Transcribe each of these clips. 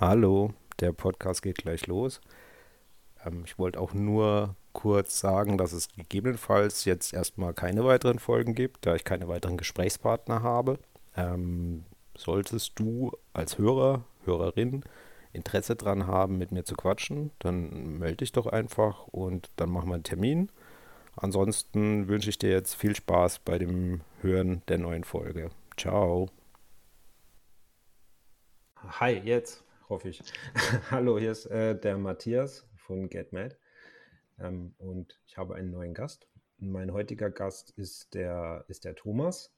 Hallo, der Podcast geht gleich los. Ähm, ich wollte auch nur kurz sagen, dass es gegebenenfalls jetzt erstmal keine weiteren Folgen gibt, da ich keine weiteren Gesprächspartner habe. Ähm, solltest du als Hörer, Hörerin Interesse dran haben, mit mir zu quatschen, dann melde dich doch einfach und dann machen wir einen Termin. Ansonsten wünsche ich dir jetzt viel Spaß bei dem Hören der neuen Folge. Ciao. Hi, jetzt hoffe ich. Hallo, hier ist äh, der Matthias von GetMad ähm, und ich habe einen neuen Gast. Mein heutiger Gast ist der, ist der Thomas.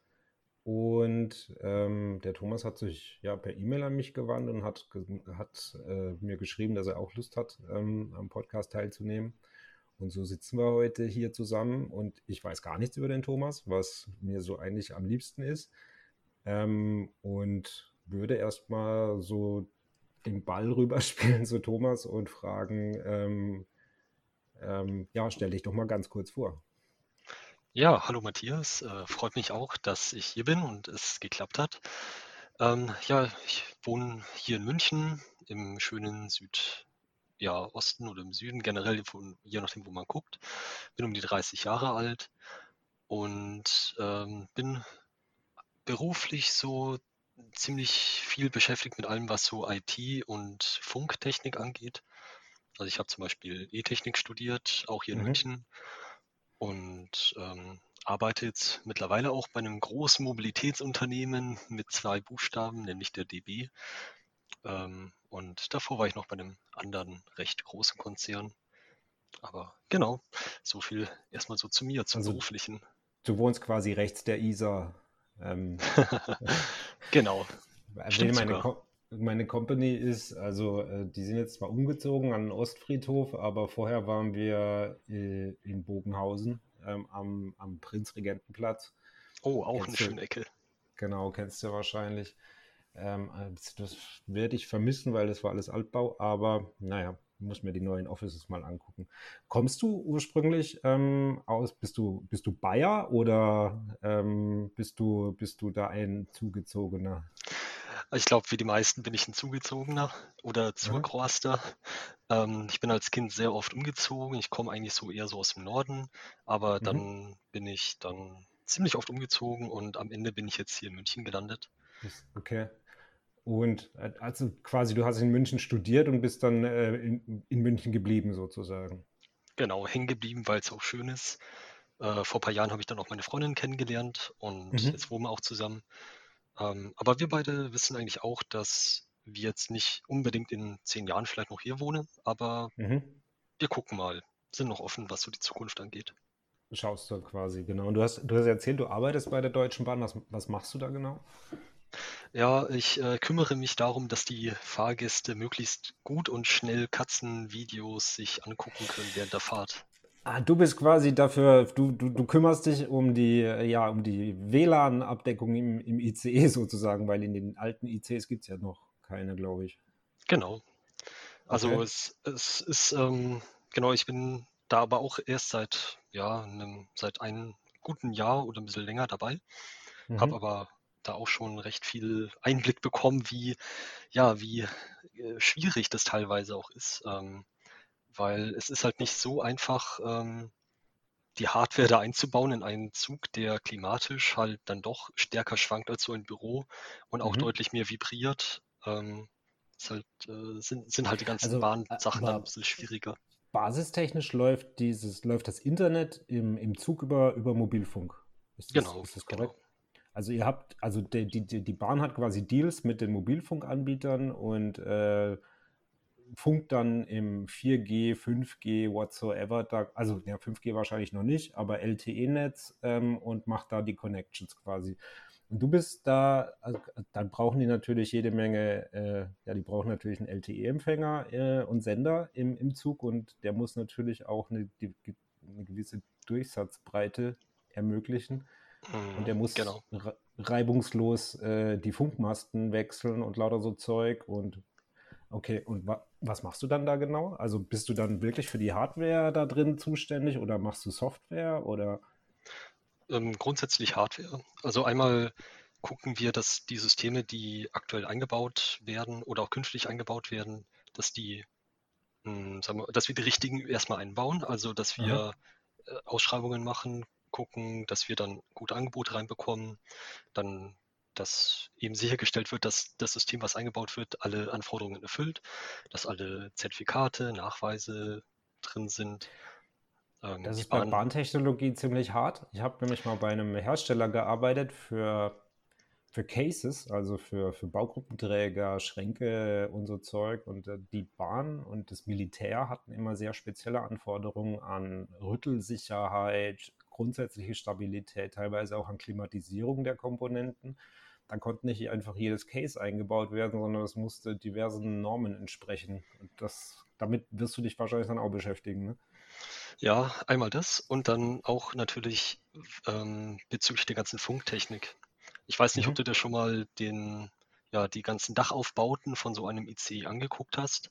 Und ähm, der Thomas hat sich ja per E-Mail an mich gewandt und hat, hat äh, mir geschrieben, dass er auch Lust hat, ähm, am Podcast teilzunehmen. Und so sitzen wir heute hier zusammen und ich weiß gar nichts über den Thomas, was mir so eigentlich am liebsten ist. Ähm, und würde erstmal so den Ball rüberspielen zu Thomas und fragen, ähm, ähm, ja, stell dich doch mal ganz kurz vor. Ja, hallo Matthias. Äh, freut mich auch, dass ich hier bin und es geklappt hat. Ähm, ja, ich wohne hier in München im schönen Süd, ja, Osten oder im Süden, generell, von, je nachdem, wo man guckt. Bin um die 30 Jahre alt und ähm, bin beruflich so ziemlich viel beschäftigt mit allem, was so IT und Funktechnik angeht. Also ich habe zum Beispiel E-Technik studiert, auch hier in mhm. München und ähm, arbeite jetzt mittlerweile auch bei einem großen Mobilitätsunternehmen mit zwei Buchstaben, nämlich der DB. Ähm, und davor war ich noch bei einem anderen recht großen Konzern. Aber genau, so viel erstmal so zu mir, zum also, beruflichen. Du wohnst quasi rechts der Isar. Ähm, genau. Stimmt meine, Co meine Company ist, also äh, die sind jetzt zwar umgezogen an den Ostfriedhof, aber vorher waren wir äh, in Bogenhausen ähm, am, am Prinzregentenplatz. Oh, auch kennst eine schöne Ecke. Genau, kennst du wahrscheinlich. Ähm, also das werde ich vermissen, weil das war alles Altbau, aber naja, muss mir die neuen Offices mal angucken. Kommst du ursprünglich ähm, aus, bist du, bist du Bayer oder ähm, bist, du, bist du da ein Zugezogener? Ich glaube, wie die meisten bin ich ein Zugezogener oder Zurgroaster. Ähm, ich bin als Kind sehr oft umgezogen. Ich komme eigentlich so eher so aus dem Norden, aber mhm. dann bin ich dann ziemlich oft umgezogen und am Ende bin ich jetzt hier in München gelandet. Okay. Und äh, also quasi, du hast in München studiert und bist dann äh, in, in, München geblieben sozusagen. Genau, hängen geblieben, weil es auch schön ist. Äh, vor ein paar Jahren habe ich dann auch meine Freundin kennengelernt und mhm. jetzt wohnen wir auch zusammen. Ähm, aber wir beide wissen eigentlich auch, dass wir jetzt nicht unbedingt in zehn Jahren vielleicht noch hier wohnen, aber mhm. wir gucken mal, sind noch offen, was so die Zukunft angeht. Schaust du quasi, genau. Und du hast, du hast erzählt, du arbeitest bei der Deutschen Bahn. Was, was machst du da genau? Ja, ich äh, kümmere mich darum, dass die Fahrgäste möglichst gut und schnell Katzenvideos sich angucken können während der Fahrt. Ah, du bist quasi dafür, du, du, du kümmerst dich um die, ja, um die WLAN-Abdeckung im, im ICE sozusagen, weil in den alten ICs gibt es ja noch keine, glaube ich. Genau. Also okay. es, es ist, ähm, genau, ich bin da aber auch erst seit, ja, einem, seit einem guten Jahr oder ein bisschen länger dabei. Mhm. Habe aber da auch schon recht viel Einblick bekommen, wie, ja, wie äh, schwierig das teilweise auch ist. Ähm, weil es ist halt nicht so einfach, ähm, die Hardware da einzubauen in einen Zug, der klimatisch halt dann doch stärker schwankt als so ein Büro und auch mhm. deutlich mehr vibriert. Ähm, halt, äh, sind, sind halt die ganzen also, Bahnsachen dann ein bisschen schwieriger. Basistechnisch läuft dieses, läuft das Internet im, im Zug über, über Mobilfunk. Ist das, genau. Ist das korrekt? Also ihr habt, also die, die, die Bahn hat quasi Deals mit den Mobilfunkanbietern und äh, funkt dann im 4G, 5G, whatsoever, da, also ja, 5G wahrscheinlich noch nicht, aber LTE-Netz ähm, und macht da die Connections quasi. Und du bist da, also, dann brauchen die natürlich jede Menge, äh, ja, die brauchen natürlich einen LTE-Empfänger äh, und Sender im, im Zug und der muss natürlich auch eine, die, eine gewisse Durchsatzbreite ermöglichen. Und der mhm, muss genau. reibungslos äh, die Funkmasten wechseln und lauter so Zeug. Und okay, und wa was machst du dann da genau? Also bist du dann wirklich für die Hardware da drin zuständig oder machst du Software oder? Ähm, grundsätzlich Hardware. Also einmal gucken wir, dass die Systeme, die aktuell eingebaut werden oder auch künftig eingebaut werden, dass die, mh, hm, sagen wir, dass wir die richtigen erstmal einbauen, also dass wir äh, Ausschreibungen machen, gucken, dass wir dann gute Angebote reinbekommen, dann dass eben sichergestellt wird, dass das System, was eingebaut wird, alle Anforderungen erfüllt, dass alle Zertifikate, Nachweise drin sind. Ähm, das ist bei Bahntechnologie ziemlich hart. Ich habe nämlich mal bei einem Hersteller gearbeitet für, für Cases, also für, für Baugruppenträger, Schränke und so Zeug. Und äh, die Bahn und das Militär hatten immer sehr spezielle Anforderungen an Rüttelsicherheit, grundsätzliche Stabilität, teilweise auch an Klimatisierung der Komponenten. Dann konnte nicht einfach jedes Case eingebaut werden, sondern es musste diversen Normen entsprechen. Und das, damit wirst du dich wahrscheinlich dann auch beschäftigen. Ne? Ja, einmal das und dann auch natürlich ähm, bezüglich der ganzen Funktechnik. Ich weiß nicht, mhm. ob du dir schon mal den, ja, die ganzen Dachaufbauten von so einem IC angeguckt hast.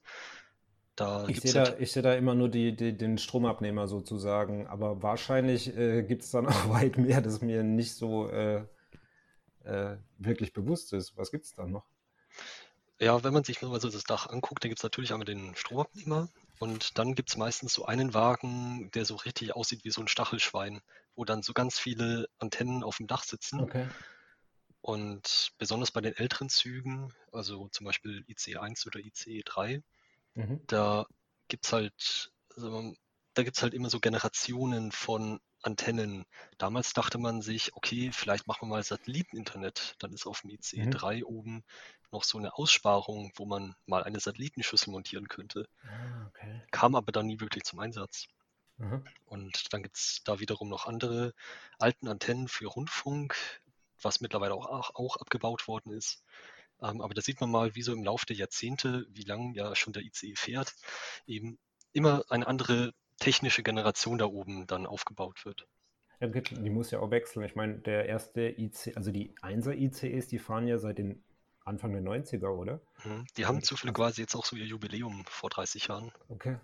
Da ich sehe da, seh da immer nur die, die, den Stromabnehmer sozusagen, aber wahrscheinlich äh, gibt es dann auch weit mehr, das mir nicht so äh, äh, wirklich bewusst ist. Was gibt es da noch? Ja, wenn man sich mal so das Dach anguckt, dann gibt es natürlich einmal den Stromabnehmer und dann gibt es meistens so einen Wagen, der so richtig aussieht wie so ein Stachelschwein, wo dann so ganz viele Antennen auf dem Dach sitzen. Okay. Und besonders bei den älteren Zügen, also zum Beispiel ICE1 oder ICE3, mhm. da gibt es halt, also da gibt es halt immer so Generationen von Antennen. Damals dachte man sich, okay, vielleicht machen wir mal Satelliteninternet. Dann ist auf dem ICE3 mhm. oben noch so eine Aussparung, wo man mal eine Satellitenschüssel montieren könnte. Ah, okay. Kam aber dann nie wirklich zum Einsatz. Mhm. Und dann gibt es da wiederum noch andere alten Antennen für Rundfunk, was mittlerweile auch, auch abgebaut worden ist. Ähm, aber da sieht man mal, wie so im Laufe der Jahrzehnte, wie lange ja schon der ICE fährt, eben immer eine andere technische Generation da oben dann aufgebaut wird. Ja, die muss ja auch wechseln. Ich meine, der erste IC, also die 1er ICEs, die fahren ja seit den Anfang der 90er, oder? Mhm. Die haben zufälligerweise jetzt auch so ihr Jubiläum vor 30 Jahren. Okay.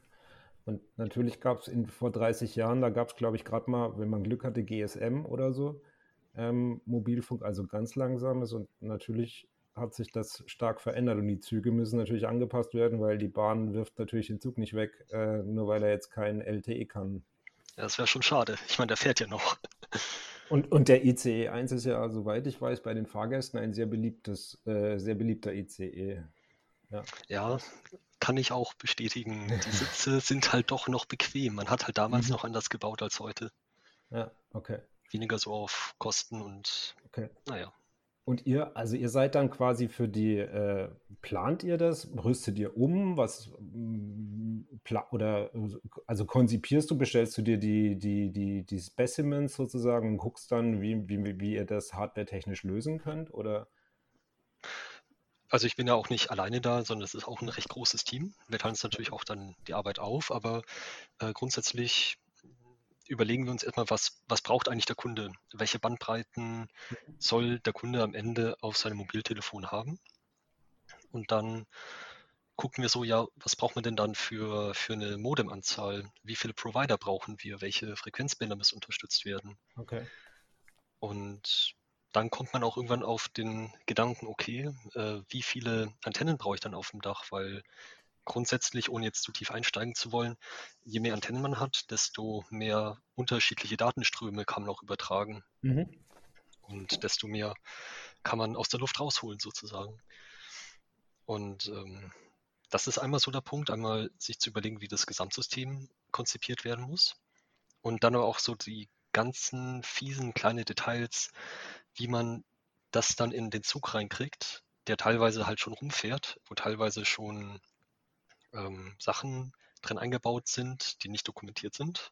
Und natürlich gab es vor 30 Jahren, da gab es, glaube ich, gerade mal, wenn man Glück hatte, GSM oder so, ähm, Mobilfunk, also ganz langsames. Und natürlich hat sich das stark verändert und die Züge müssen natürlich angepasst werden, weil die Bahn wirft natürlich den Zug nicht weg, äh, nur weil er jetzt kein LTE kann. Ja, das wäre schon schade. Ich meine, der fährt ja noch. Und, und der ICE 1 ist ja, soweit ich weiß, bei den Fahrgästen ein sehr beliebtes, äh, sehr beliebter ICE. Ja. ja. kann ich auch bestätigen. Die Sitze sind halt doch noch bequem. Man hat halt damals mhm. noch anders gebaut als heute. Ja, okay. Weniger so auf Kosten und okay. naja. Und ihr, also ihr seid dann quasi für die, äh, plant ihr das, rüstet ihr um, was mm, oder also konzipierst du, bestellst du dir die, die, die, die Specimens sozusagen und guckst dann, wie, wie, wie ihr das hardware-technisch lösen könnt? Oder? Also ich bin ja auch nicht alleine da, sondern es ist auch ein recht großes Team. Wir teilen uns natürlich auch dann die Arbeit auf, aber äh, grundsätzlich überlegen wir uns erstmal, was, was braucht eigentlich der Kunde? Welche Bandbreiten soll der Kunde am Ende auf seinem Mobiltelefon haben? Und dann gucken wir so, ja, was braucht man denn dann für, für eine Modemanzahl? Wie viele Provider brauchen wir? Welche Frequenzbänder müssen unterstützt werden? Okay. Und dann kommt man auch irgendwann auf den Gedanken, okay, äh, wie viele Antennen brauche ich dann auf dem Dach? Weil grundsätzlich, ohne jetzt zu tief einsteigen zu wollen, je mehr Antennen man hat, desto mehr unterschiedliche Datenströme kann man auch übertragen. Mhm. Und desto mehr kann man aus der Luft rausholen, sozusagen. Und ähm, das ist einmal so der Punkt, einmal sich zu überlegen, wie das Gesamtsystem konzipiert werden muss. Und dann aber auch so die ganzen fiesen kleinen Details, wie man das dann in den Zug reinkriegt, der teilweise halt schon rumfährt, wo teilweise schon ähm, Sachen drin eingebaut sind, die nicht dokumentiert sind.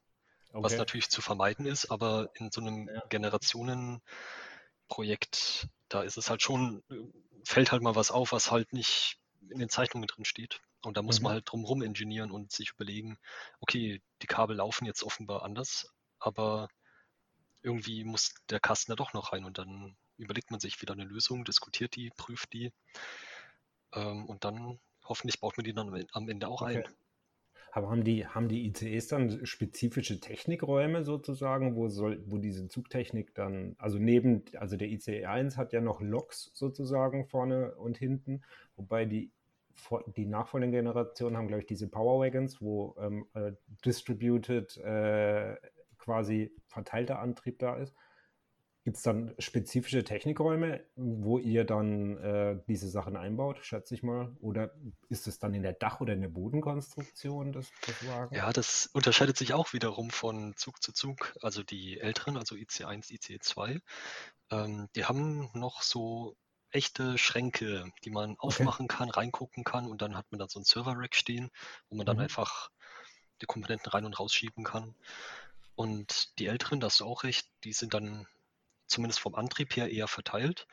Okay. Was natürlich zu vermeiden ist, aber in so einem ja. Generationenprojekt, da ist es halt schon, fällt halt mal was auf, was halt nicht in den Zeichnungen drin steht. Und da muss mhm. man halt drumherum ingenieren und sich überlegen, okay, die Kabel laufen jetzt offenbar anders, aber irgendwie muss der Kasten da doch noch rein und dann überlegt man sich wieder eine Lösung, diskutiert die, prüft die ähm, und dann hoffentlich baut man die dann am Ende auch okay. ein. Aber haben die, haben die ICEs dann spezifische Technikräume sozusagen, wo soll, wo diese Zugtechnik dann, also neben, also der ICE 1 hat ja noch Loks sozusagen vorne und hinten, wobei die, die nachfolgenden Generationen haben, glaube ich, diese Power Wagons, wo ähm, äh, distributed äh, quasi verteilter Antrieb da ist. Gibt es dann spezifische Technikräume, wo ihr dann äh, diese Sachen einbaut, schätze ich mal? Oder ist es dann in der Dach- oder in der Bodenkonstruktion des, des Wagens? Ja, das unterscheidet sich auch wiederum von Zug zu Zug. Also die älteren, also IC1, IC2, ähm, die haben noch so echte Schränke, die man okay. aufmachen kann, reingucken kann und dann hat man da so ein Server-Rack stehen, wo man dann mhm. einfach die Komponenten rein und rausschieben kann. Und die älteren, da hast du auch recht, die sind dann zumindest vom Antrieb her eher verteilt.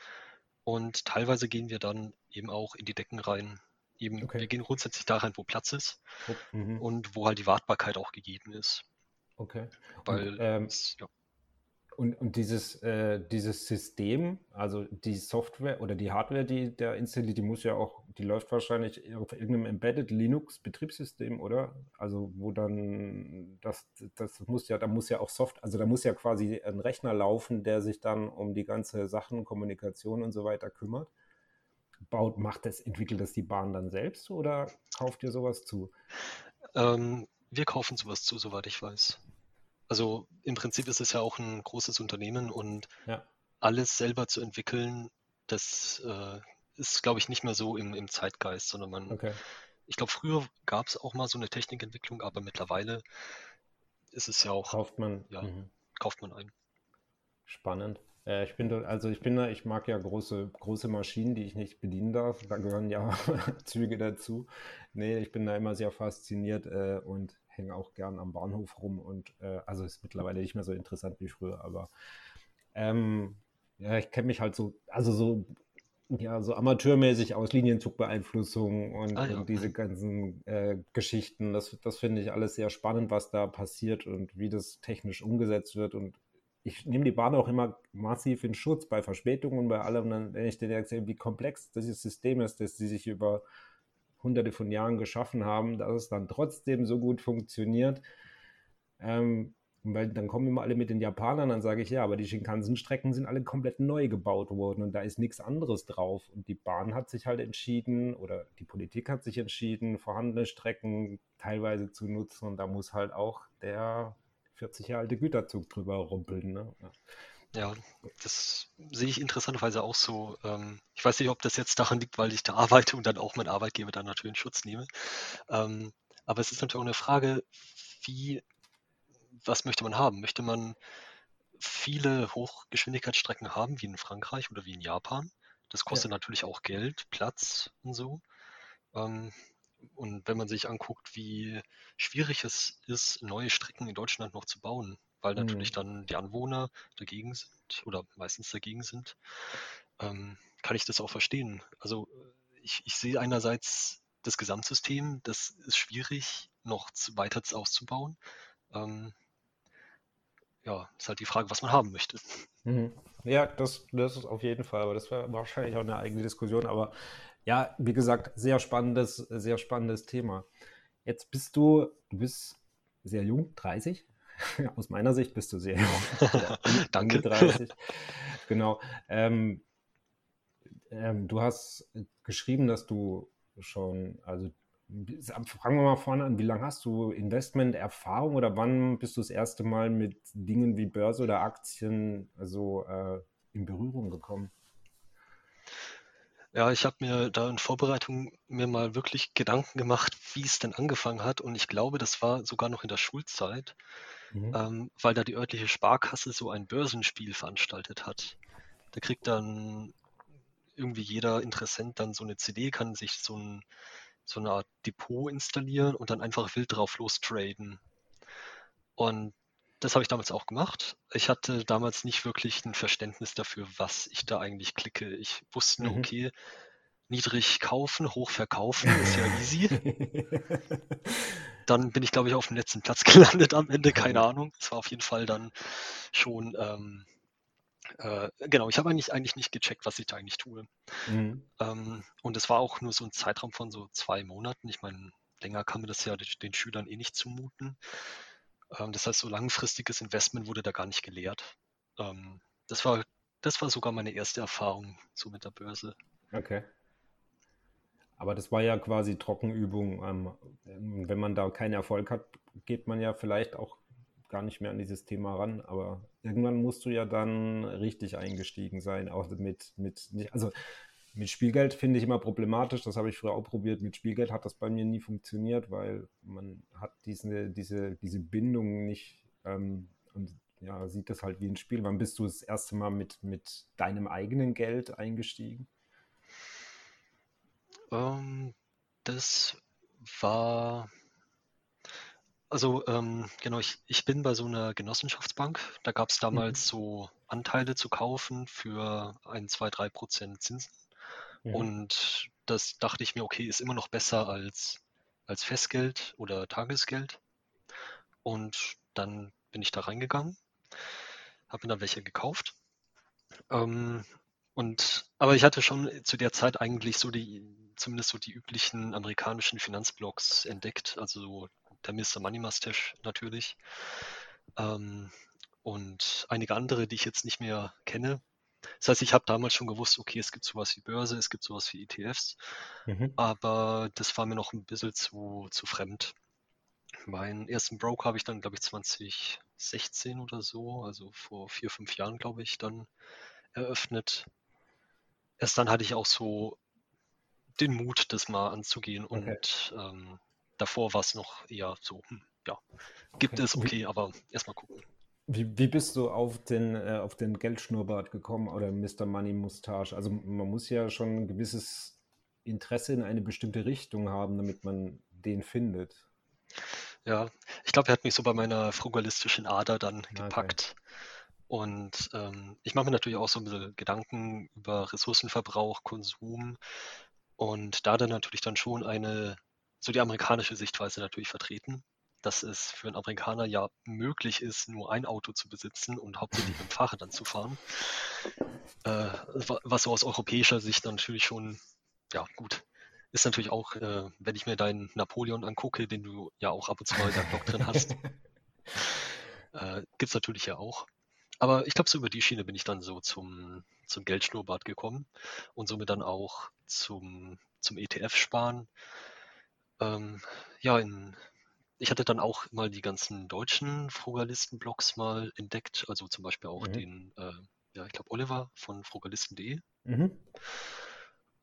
Und teilweise gehen wir dann eben auch in die Decken rein. Eben, okay. Wir gehen grundsätzlich da rein, wo Platz ist mhm. und wo halt die Wartbarkeit auch gegeben ist. Okay. Weil und, ähm, es, ja. Und, und dieses, äh, dieses System, also die Software oder die Hardware, die da installiert, die muss ja auch, die läuft wahrscheinlich auf irgendeinem Embedded Linux-Betriebssystem, oder? Also wo dann das, das muss ja, da muss ja auch Soft, also da muss ja quasi ein Rechner laufen, der sich dann um die ganze Sachen, Kommunikation und so weiter kümmert. Baut, macht das, entwickelt das die Bahn dann selbst oder kauft ihr sowas zu? Ähm, wir kaufen sowas zu, soweit ich weiß. Also im Prinzip ist es ja auch ein großes Unternehmen und ja. alles selber zu entwickeln, das äh, ist, glaube ich, nicht mehr so im, im Zeitgeist, sondern man, okay. ich glaube, früher gab es auch mal so eine Technikentwicklung, aber mittlerweile ist es ja auch. Kauft man. Ja, mhm. kauft man ein. Spannend. Äh, ich bin also ich bin da, ich mag ja große, große Maschinen, die ich nicht bedienen darf. Da gehören ja Züge dazu. Nee, ich bin da immer sehr fasziniert äh, und hänge auch gern am Bahnhof rum und äh, also ist mittlerweile nicht mehr so interessant wie früher, aber ähm, ja, ich kenne mich halt so, also so, ja, so amateurmäßig aus Linienzugbeeinflussung und, ah, ja. und diese ganzen äh, Geschichten. Das, das finde ich alles sehr spannend, was da passiert und wie das technisch umgesetzt wird. Und ich nehme die Bahn auch immer massiv in Schutz bei Verspätungen und bei allem, wenn ich denen erzähle, wie komplex dieses System ist, dass sie sich über hunderte von Jahren geschaffen haben, dass es dann trotzdem so gut funktioniert. Ähm, weil dann kommen immer alle mit den Japanern, dann sage ich, ja, aber die Shinkansen-Strecken sind alle komplett neu gebaut worden und da ist nichts anderes drauf. Und die Bahn hat sich halt entschieden oder die Politik hat sich entschieden, vorhandene Strecken teilweise zu nutzen und da muss halt auch der 40 Jahre alte Güterzug drüber rumpeln. Ne? Ja. Das sehe ich interessanterweise auch so. Ähm, ich weiß nicht, ob das jetzt daran liegt, weil ich da arbeite und dann auch mein Arbeitgeber dann natürlich in Schutz nehme. Ähm, aber es ist natürlich auch eine Frage, wie, was möchte man haben? Möchte man viele Hochgeschwindigkeitsstrecken haben, wie in Frankreich oder wie in Japan? Das kostet ja. natürlich auch Geld, Platz und so. Ähm, und wenn man sich anguckt, wie schwierig es ist, neue Strecken in Deutschland noch zu bauen, weil natürlich mhm. dann die Anwohner dagegen sind oder meistens dagegen sind, ähm, kann ich das auch verstehen. Also ich, ich sehe einerseits das Gesamtsystem, das ist schwierig noch zu, weiter auszubauen. Ähm, ja, ist halt die Frage, was man haben möchte. Mhm. Ja, das, das ist auf jeden Fall, aber das wäre wahrscheinlich auch eine eigene Diskussion. Aber ja, wie gesagt, sehr spannendes, sehr spannendes Thema. Jetzt bist du, du bist sehr jung, 30? Aus meiner Sicht bist du sehr jung. Danke. 30. Genau. Ähm, ähm, du hast geschrieben, dass du schon, also fangen wir mal vorne an, wie lange hast du Investment-Erfahrung oder wann bist du das erste Mal mit Dingen wie Börse oder Aktien also, äh, in Berührung gekommen? Ja, ich habe mir da in Vorbereitung mir mal wirklich Gedanken gemacht, wie es denn angefangen hat. Und ich glaube, das war sogar noch in der Schulzeit mhm. ähm, weil da die örtliche Sparkasse so ein Börsenspiel veranstaltet hat. Da kriegt dann irgendwie jeder Interessent dann so eine CD, kann sich so, ein, so eine Art Depot installieren und dann einfach wild drauf lostraden. Und das habe ich damals auch gemacht. Ich hatte damals nicht wirklich ein Verständnis dafür, was ich da eigentlich klicke. Ich wusste nur, mhm. okay, niedrig kaufen, hoch verkaufen, ist ja easy. dann bin ich, glaube ich, auf dem letzten Platz gelandet am Ende, keine mhm. Ahnung. Es war auf jeden Fall dann schon, ähm, äh, genau, ich habe eigentlich, eigentlich nicht gecheckt, was ich da eigentlich tue. Mhm. Ähm, und es war auch nur so ein Zeitraum von so zwei Monaten. Ich meine, länger kann man das ja den Schülern eh nicht zumuten. Ähm, das heißt, so langfristiges Investment wurde da gar nicht gelehrt. Ähm, das, war, das war sogar meine erste Erfahrung so mit der Börse. Okay. Aber das war ja quasi Trockenübung. Ähm, wenn man da keinen Erfolg hat, geht man ja vielleicht auch gar nicht mehr an dieses Thema ran. Aber irgendwann musst du ja dann richtig eingestiegen sein, auch mit, mit also mit Spielgeld finde ich immer problematisch. Das habe ich früher auch probiert. Mit Spielgeld hat das bei mir nie funktioniert, weil man hat diese, diese, diese Bindung nicht ähm, und ja, sieht das halt wie ein Spiel. Wann bist du das erste Mal mit, mit deinem eigenen Geld eingestiegen? Ähm, das war, also ähm, genau, ich, ich bin bei so einer Genossenschaftsbank. Da gab es damals mhm. so Anteile zu kaufen für ein, zwei, drei Prozent Zinsen. Und das dachte ich mir, okay, ist immer noch besser als, als Festgeld oder Tagesgeld. Und dann bin ich da reingegangen, habe mir dann welche gekauft. Ähm, und, aber ich hatte schon zu der Zeit eigentlich so die, zumindest so die üblichen amerikanischen Finanzblogs entdeckt, also der Mr. Money Mustache natürlich. Ähm, und einige andere, die ich jetzt nicht mehr kenne. Das heißt, ich habe damals schon gewusst, okay, es gibt sowas wie Börse, es gibt sowas wie ETFs, mhm. aber das war mir noch ein bisschen zu, zu fremd. Meinen ersten Broker habe ich dann, glaube ich, 2016 oder so, also vor vier, fünf Jahren, glaube ich, dann eröffnet. Erst dann hatte ich auch so den Mut, das mal anzugehen okay. und ähm, davor war es noch eher so, hm, ja, gibt okay. es, okay, aber erstmal gucken. Wie, wie bist du auf den, äh, auf den Geldschnurrbart gekommen oder Mr. Money Mustache? Also man muss ja schon ein gewisses Interesse in eine bestimmte Richtung haben, damit man den findet. Ja, ich glaube, er hat mich so bei meiner frugalistischen Ader dann okay. gepackt. Und ähm, ich mache mir natürlich auch so ein bisschen Gedanken über Ressourcenverbrauch, Konsum und da dann natürlich dann schon eine, so die amerikanische Sichtweise natürlich vertreten dass es für einen Amerikaner ja möglich ist, nur ein Auto zu besitzen und hauptsächlich mit dem Fahrrad dann zu fahren. Äh, was so aus europäischer Sicht natürlich schon, ja gut, ist natürlich auch, äh, wenn ich mir deinen Napoleon angucke, den du ja auch ab und zu mal in deinem Blog drin hast, äh, gibt es natürlich ja auch. Aber ich glaube, so über die Schiene bin ich dann so zum, zum Geldschnurrbart gekommen und somit dann auch zum, zum ETF-Sparen. Ähm, ja, in ich hatte dann auch mal die ganzen deutschen Frugalisten-Blogs mal entdeckt, also zum Beispiel auch mhm. den, äh, ja, ich glaube Oliver von frugalisten.de. Mhm.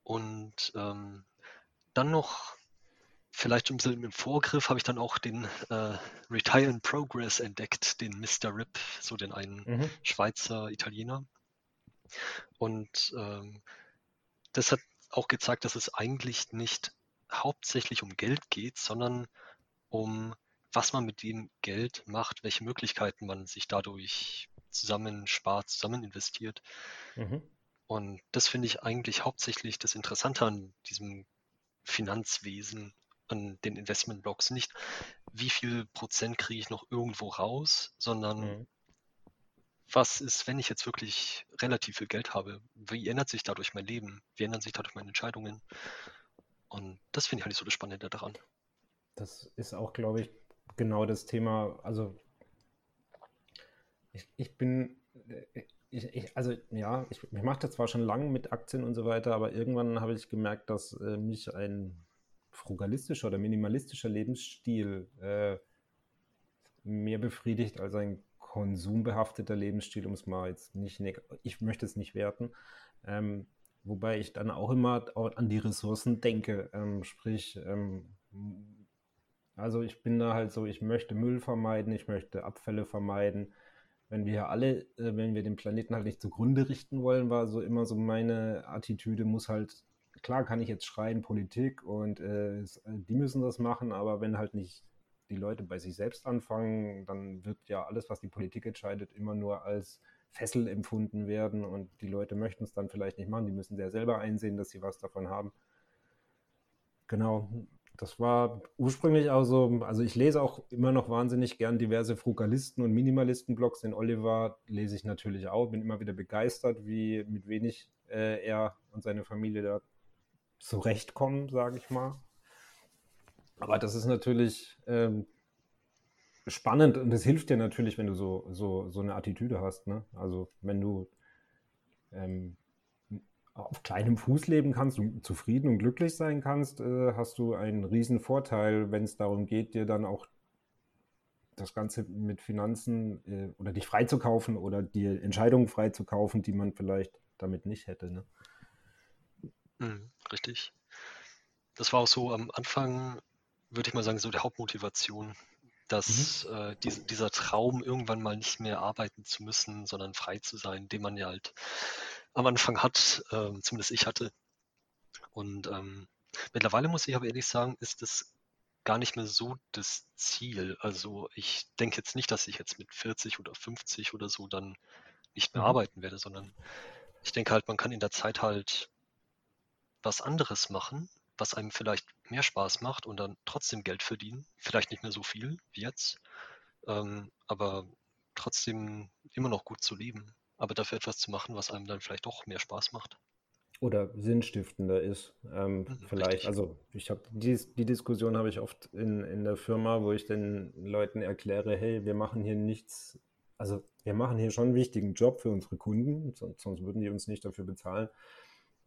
Und ähm, dann noch, vielleicht ein bisschen im Vorgriff, habe ich dann auch den äh, Retire in Progress entdeckt, den Mr. Rip, so den einen mhm. Schweizer Italiener. Und ähm, das hat auch gezeigt, dass es eigentlich nicht hauptsächlich um Geld geht, sondern um was man mit dem Geld macht, welche Möglichkeiten man sich dadurch zusammen spart, zusammen investiert. Mhm. Und das finde ich eigentlich hauptsächlich das Interessante an diesem Finanzwesen, an den Investmentblocks. Nicht, wie viel Prozent kriege ich noch irgendwo raus, sondern mhm. was ist, wenn ich jetzt wirklich relativ viel Geld habe? Wie ändert sich dadurch mein Leben? Wie ändern sich dadurch meine Entscheidungen? Und das finde ich halt so das Spannende daran. Das ist auch, glaube ich, genau das Thema. Also, ich, ich bin, ich, ich, also ja, ich, ich mache das zwar schon lange mit Aktien und so weiter, aber irgendwann habe ich gemerkt, dass äh, mich ein frugalistischer oder minimalistischer Lebensstil äh, mehr befriedigt als ein konsumbehafteter Lebensstil, um es mal jetzt nicht, ich möchte es nicht werten. Ähm, wobei ich dann auch immer an die Ressourcen denke, ähm, sprich, ähm, also ich bin da halt so, ich möchte Müll vermeiden, ich möchte Abfälle vermeiden. Wenn wir alle, äh, wenn wir den Planeten halt nicht zugrunde richten wollen, war so immer so meine Attitüde, muss halt, klar kann ich jetzt schreien, Politik und äh, die müssen das machen, aber wenn halt nicht die Leute bei sich selbst anfangen, dann wird ja alles, was die Politik entscheidet, immer nur als Fessel empfunden werden und die Leute möchten es dann vielleicht nicht machen, die müssen ja selber einsehen, dass sie was davon haben. Genau, das war ursprünglich auch so, also ich lese auch immer noch wahnsinnig gern diverse Frugalisten- und Minimalisten-Blogs. Den Oliver lese ich natürlich auch, bin immer wieder begeistert, wie mit wenig äh, er und seine Familie da zurechtkommen, sage ich mal. Aber das ist natürlich ähm, spannend und es hilft dir natürlich, wenn du so, so, so eine Attitüde hast. Ne? Also wenn du ähm, auf kleinem Fuß leben kannst und zufrieden und glücklich sein kannst, äh, hast du einen riesen Vorteil, wenn es darum geht, dir dann auch das Ganze mit Finanzen äh, oder dich freizukaufen oder dir Entscheidungen freizukaufen, die man vielleicht damit nicht hätte. Ne? Mhm, richtig. Das war auch so am Anfang, würde ich mal sagen, so die Hauptmotivation, dass mhm. äh, dies, dieser Traum, irgendwann mal nicht mehr arbeiten zu müssen, sondern frei zu sein, den man ja halt am Anfang hat, äh, zumindest ich hatte. Und ähm, mittlerweile muss ich aber ehrlich sagen, ist es gar nicht mehr so das Ziel. Also ich denke jetzt nicht, dass ich jetzt mit 40 oder 50 oder so dann nicht mehr mhm. arbeiten werde, sondern ich denke halt, man kann in der Zeit halt was anderes machen, was einem vielleicht mehr Spaß macht und dann trotzdem Geld verdienen. Vielleicht nicht mehr so viel wie jetzt, ähm, aber trotzdem immer noch gut zu leben. Aber dafür etwas zu machen, was einem dann vielleicht doch mehr Spaß macht. Oder sinnstiftender ist. Ähm, mhm, vielleicht, richtig. also ich habe die, die Diskussion habe ich oft in, in der Firma, wo ich den Leuten erkläre, hey, wir machen hier nichts, also wir machen hier schon einen wichtigen Job für unsere Kunden, sonst, sonst würden die uns nicht dafür bezahlen.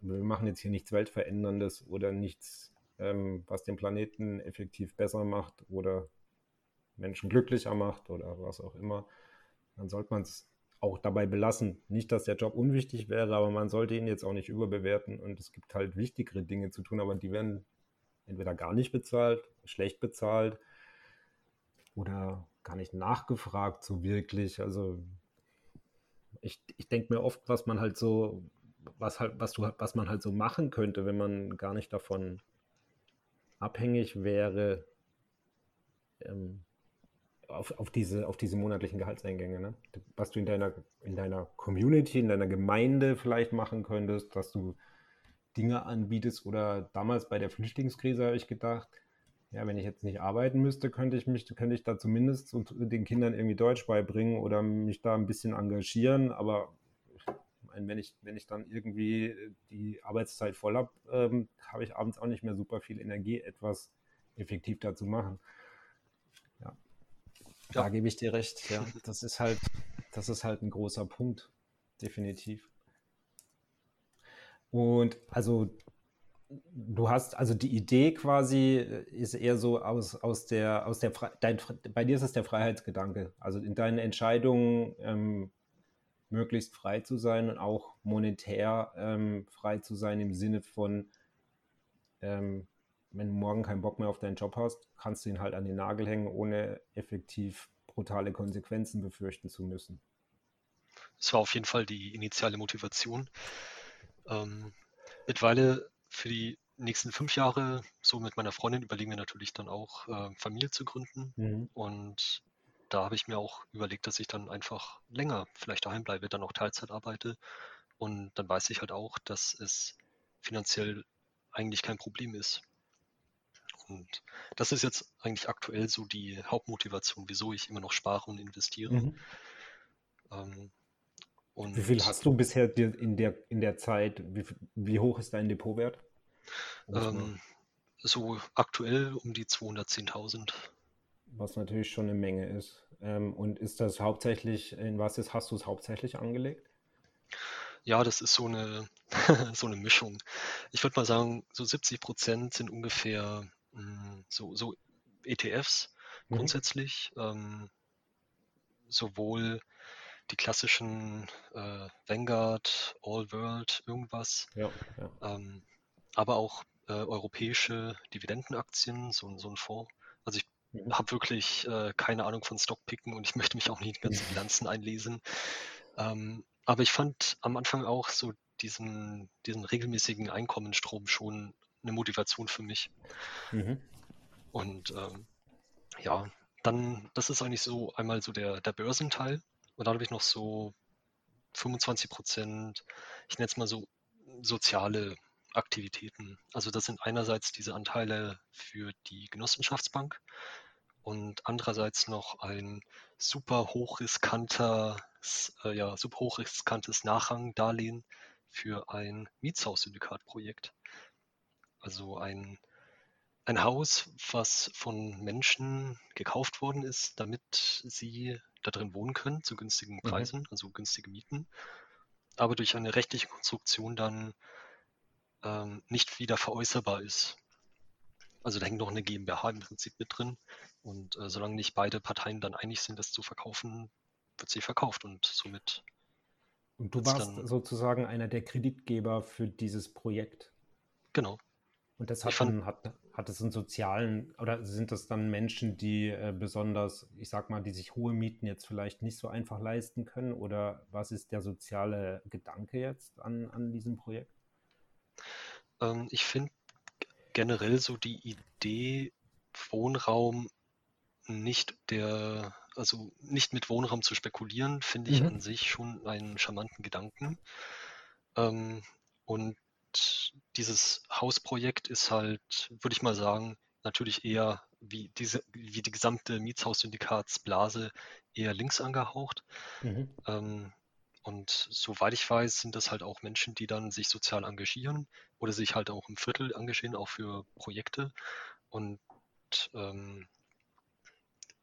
Aber wir machen jetzt hier nichts Weltveränderndes oder nichts, ähm, was den Planeten effektiv besser macht oder Menschen glücklicher macht oder was auch immer. Dann sollte man es auch dabei belassen. Nicht, dass der Job unwichtig wäre, aber man sollte ihn jetzt auch nicht überbewerten. Und es gibt halt wichtigere Dinge zu tun, aber die werden entweder gar nicht bezahlt, schlecht bezahlt oder gar nicht nachgefragt so wirklich. Also ich, ich denke mir oft, was man halt so, was halt, was du, was man halt so machen könnte, wenn man gar nicht davon abhängig wäre, ähm, auf, auf, diese, auf diese monatlichen Gehaltseingänge, ne? was du in deiner, in deiner Community, in deiner Gemeinde vielleicht machen könntest, dass du Dinge anbietest oder damals bei der Flüchtlingskrise habe ich gedacht, ja, wenn ich jetzt nicht arbeiten müsste, könnte ich mich, könnte ich da zumindest den Kindern irgendwie Deutsch beibringen oder mich da ein bisschen engagieren, aber wenn ich, wenn ich dann irgendwie die Arbeitszeit voll habe, ähm, habe ich abends auch nicht mehr super viel Energie, etwas effektiv dazu machen. Da gebe ich dir recht, ja. Das ist halt, das ist halt ein großer Punkt, definitiv. Und also du hast, also die Idee quasi ist eher so aus, aus der, aus der, dein, bei dir ist es der Freiheitsgedanke. Also in deinen Entscheidungen ähm, möglichst frei zu sein und auch monetär ähm, frei zu sein im Sinne von, ähm, wenn du morgen keinen Bock mehr auf deinen Job hast, kannst du ihn halt an den Nagel hängen, ohne effektiv brutale Konsequenzen befürchten zu müssen. Das war auf jeden Fall die initiale Motivation. Ähm, mittlerweile für die nächsten fünf Jahre, so mit meiner Freundin, überlegen wir natürlich dann auch, äh, Familie zu gründen. Mhm. Und da habe ich mir auch überlegt, dass ich dann einfach länger vielleicht daheim bleibe, dann auch Teilzeit arbeite. Und dann weiß ich halt auch, dass es finanziell eigentlich kein Problem ist. Und das ist jetzt eigentlich aktuell so die Hauptmotivation, wieso ich immer noch spare und investiere. Mhm. Ähm, und wie viel hast du bisher in der, in der Zeit? Wie, wie hoch ist dein Depotwert? Ähm, so aktuell um die 210.000. Was natürlich schon eine Menge ist. Ähm, und ist das hauptsächlich, in was ist, hast du es hauptsächlich angelegt? Ja, das ist so eine, so eine Mischung. Ich würde mal sagen, so 70 Prozent sind ungefähr so, so ETFs mhm. grundsätzlich, ähm, sowohl die klassischen äh, Vanguard, All World, irgendwas, ja, ja. Ähm, aber auch äh, europäische Dividendenaktien, so, so ein Fonds. Also ich mhm. habe wirklich äh, keine Ahnung von Stockpicken und ich möchte mich auch nicht in die ganzen Bilanzen einlesen. Ähm, aber ich fand am Anfang auch so diesen, diesen regelmäßigen Einkommensstrom schon eine Motivation für mich. Mhm. Und ähm, ja, dann, das ist eigentlich so einmal so der, der Börsenteil. Und dann habe ich noch so 25 Prozent, ich nenne es mal so soziale Aktivitäten. Also das sind einerseits diese Anteile für die Genossenschaftsbank und andererseits noch ein super hochriskantes, äh, ja, super hochriskantes Nachrangdarlehen für ein Mietshaussyndikat-Projekt. Also ein ein Haus, was von Menschen gekauft worden ist, damit sie da drin wohnen können zu günstigen Mhm. Preisen, also günstige Mieten, aber durch eine rechtliche Konstruktion dann ähm, nicht wieder veräußerbar ist. Also da hängt noch eine GmbH im Prinzip mit drin und äh, solange nicht beide Parteien dann einig sind, das zu verkaufen, wird sie verkauft und somit Und du warst dann, sozusagen einer der Kreditgeber für dieses Projekt. genau. Und das hat, fand, einen, hat, hat es einen sozialen, oder sind das dann Menschen, die äh, besonders, ich sag mal, die sich hohe Mieten jetzt vielleicht nicht so einfach leisten können? Oder was ist der soziale Gedanke jetzt an, an diesem Projekt? ähm, ich finde generell so die Idee, Wohnraum nicht der, also nicht mit Wohnraum zu spekulieren, finde ich Mhm. an sich schon einen charmanten Gedanken. Ähm, und dieses Hausprojekt ist halt, würde ich mal sagen, natürlich eher wie diese, wie die gesamte Mietshaussyndikatsblase eher links angehaucht. Mhm. Ähm, und soweit ich weiß, sind das halt auch Menschen, die dann sich sozial engagieren oder sich halt auch im Viertel engagieren, auch für Projekte. Und ähm,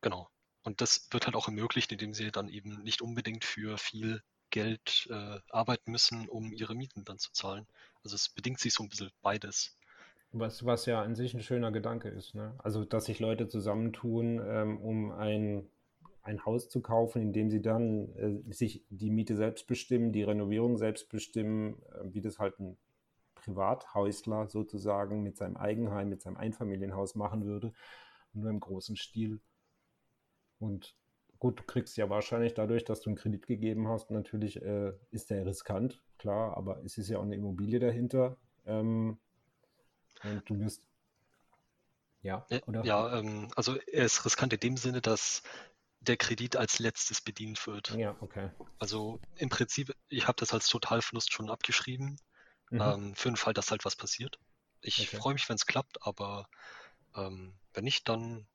genau. Und das wird halt auch ermöglicht, indem sie dann eben nicht unbedingt für viel Geld äh, arbeiten müssen, um ihre Mieten dann zu zahlen. Also es bedingt sich so ein bisschen beides. Was, was ja an sich ein schöner Gedanke ist, ne? Also, dass sich Leute zusammentun, ähm, um ein, ein Haus zu kaufen, in dem sie dann äh, sich die Miete selbst bestimmen, die Renovierung selbst bestimmen, äh, wie das halt ein Privathäusler sozusagen mit seinem Eigenheim, mit seinem Einfamilienhaus machen würde, nur im großen Stil. Und gut, du kriegst ja wahrscheinlich dadurch, dass du einen Kredit gegeben hast, natürlich äh, ist der riskant, klar, aber es ist ja auch eine Immobilie dahinter. Ähm, und du wirst, ja, Ja, oder? ja ähm, also er ist riskant in dem Sinne, dass der Kredit als letztes bedient wird. Ja, okay. Also im Prinzip, ich habe das als Totalverlust schon abgeschrieben, Mhm. ähm, für den Fall, dass halt was passiert. Ich Okay. freue mich, wenn es klappt, aber ähm, wenn nicht, dann,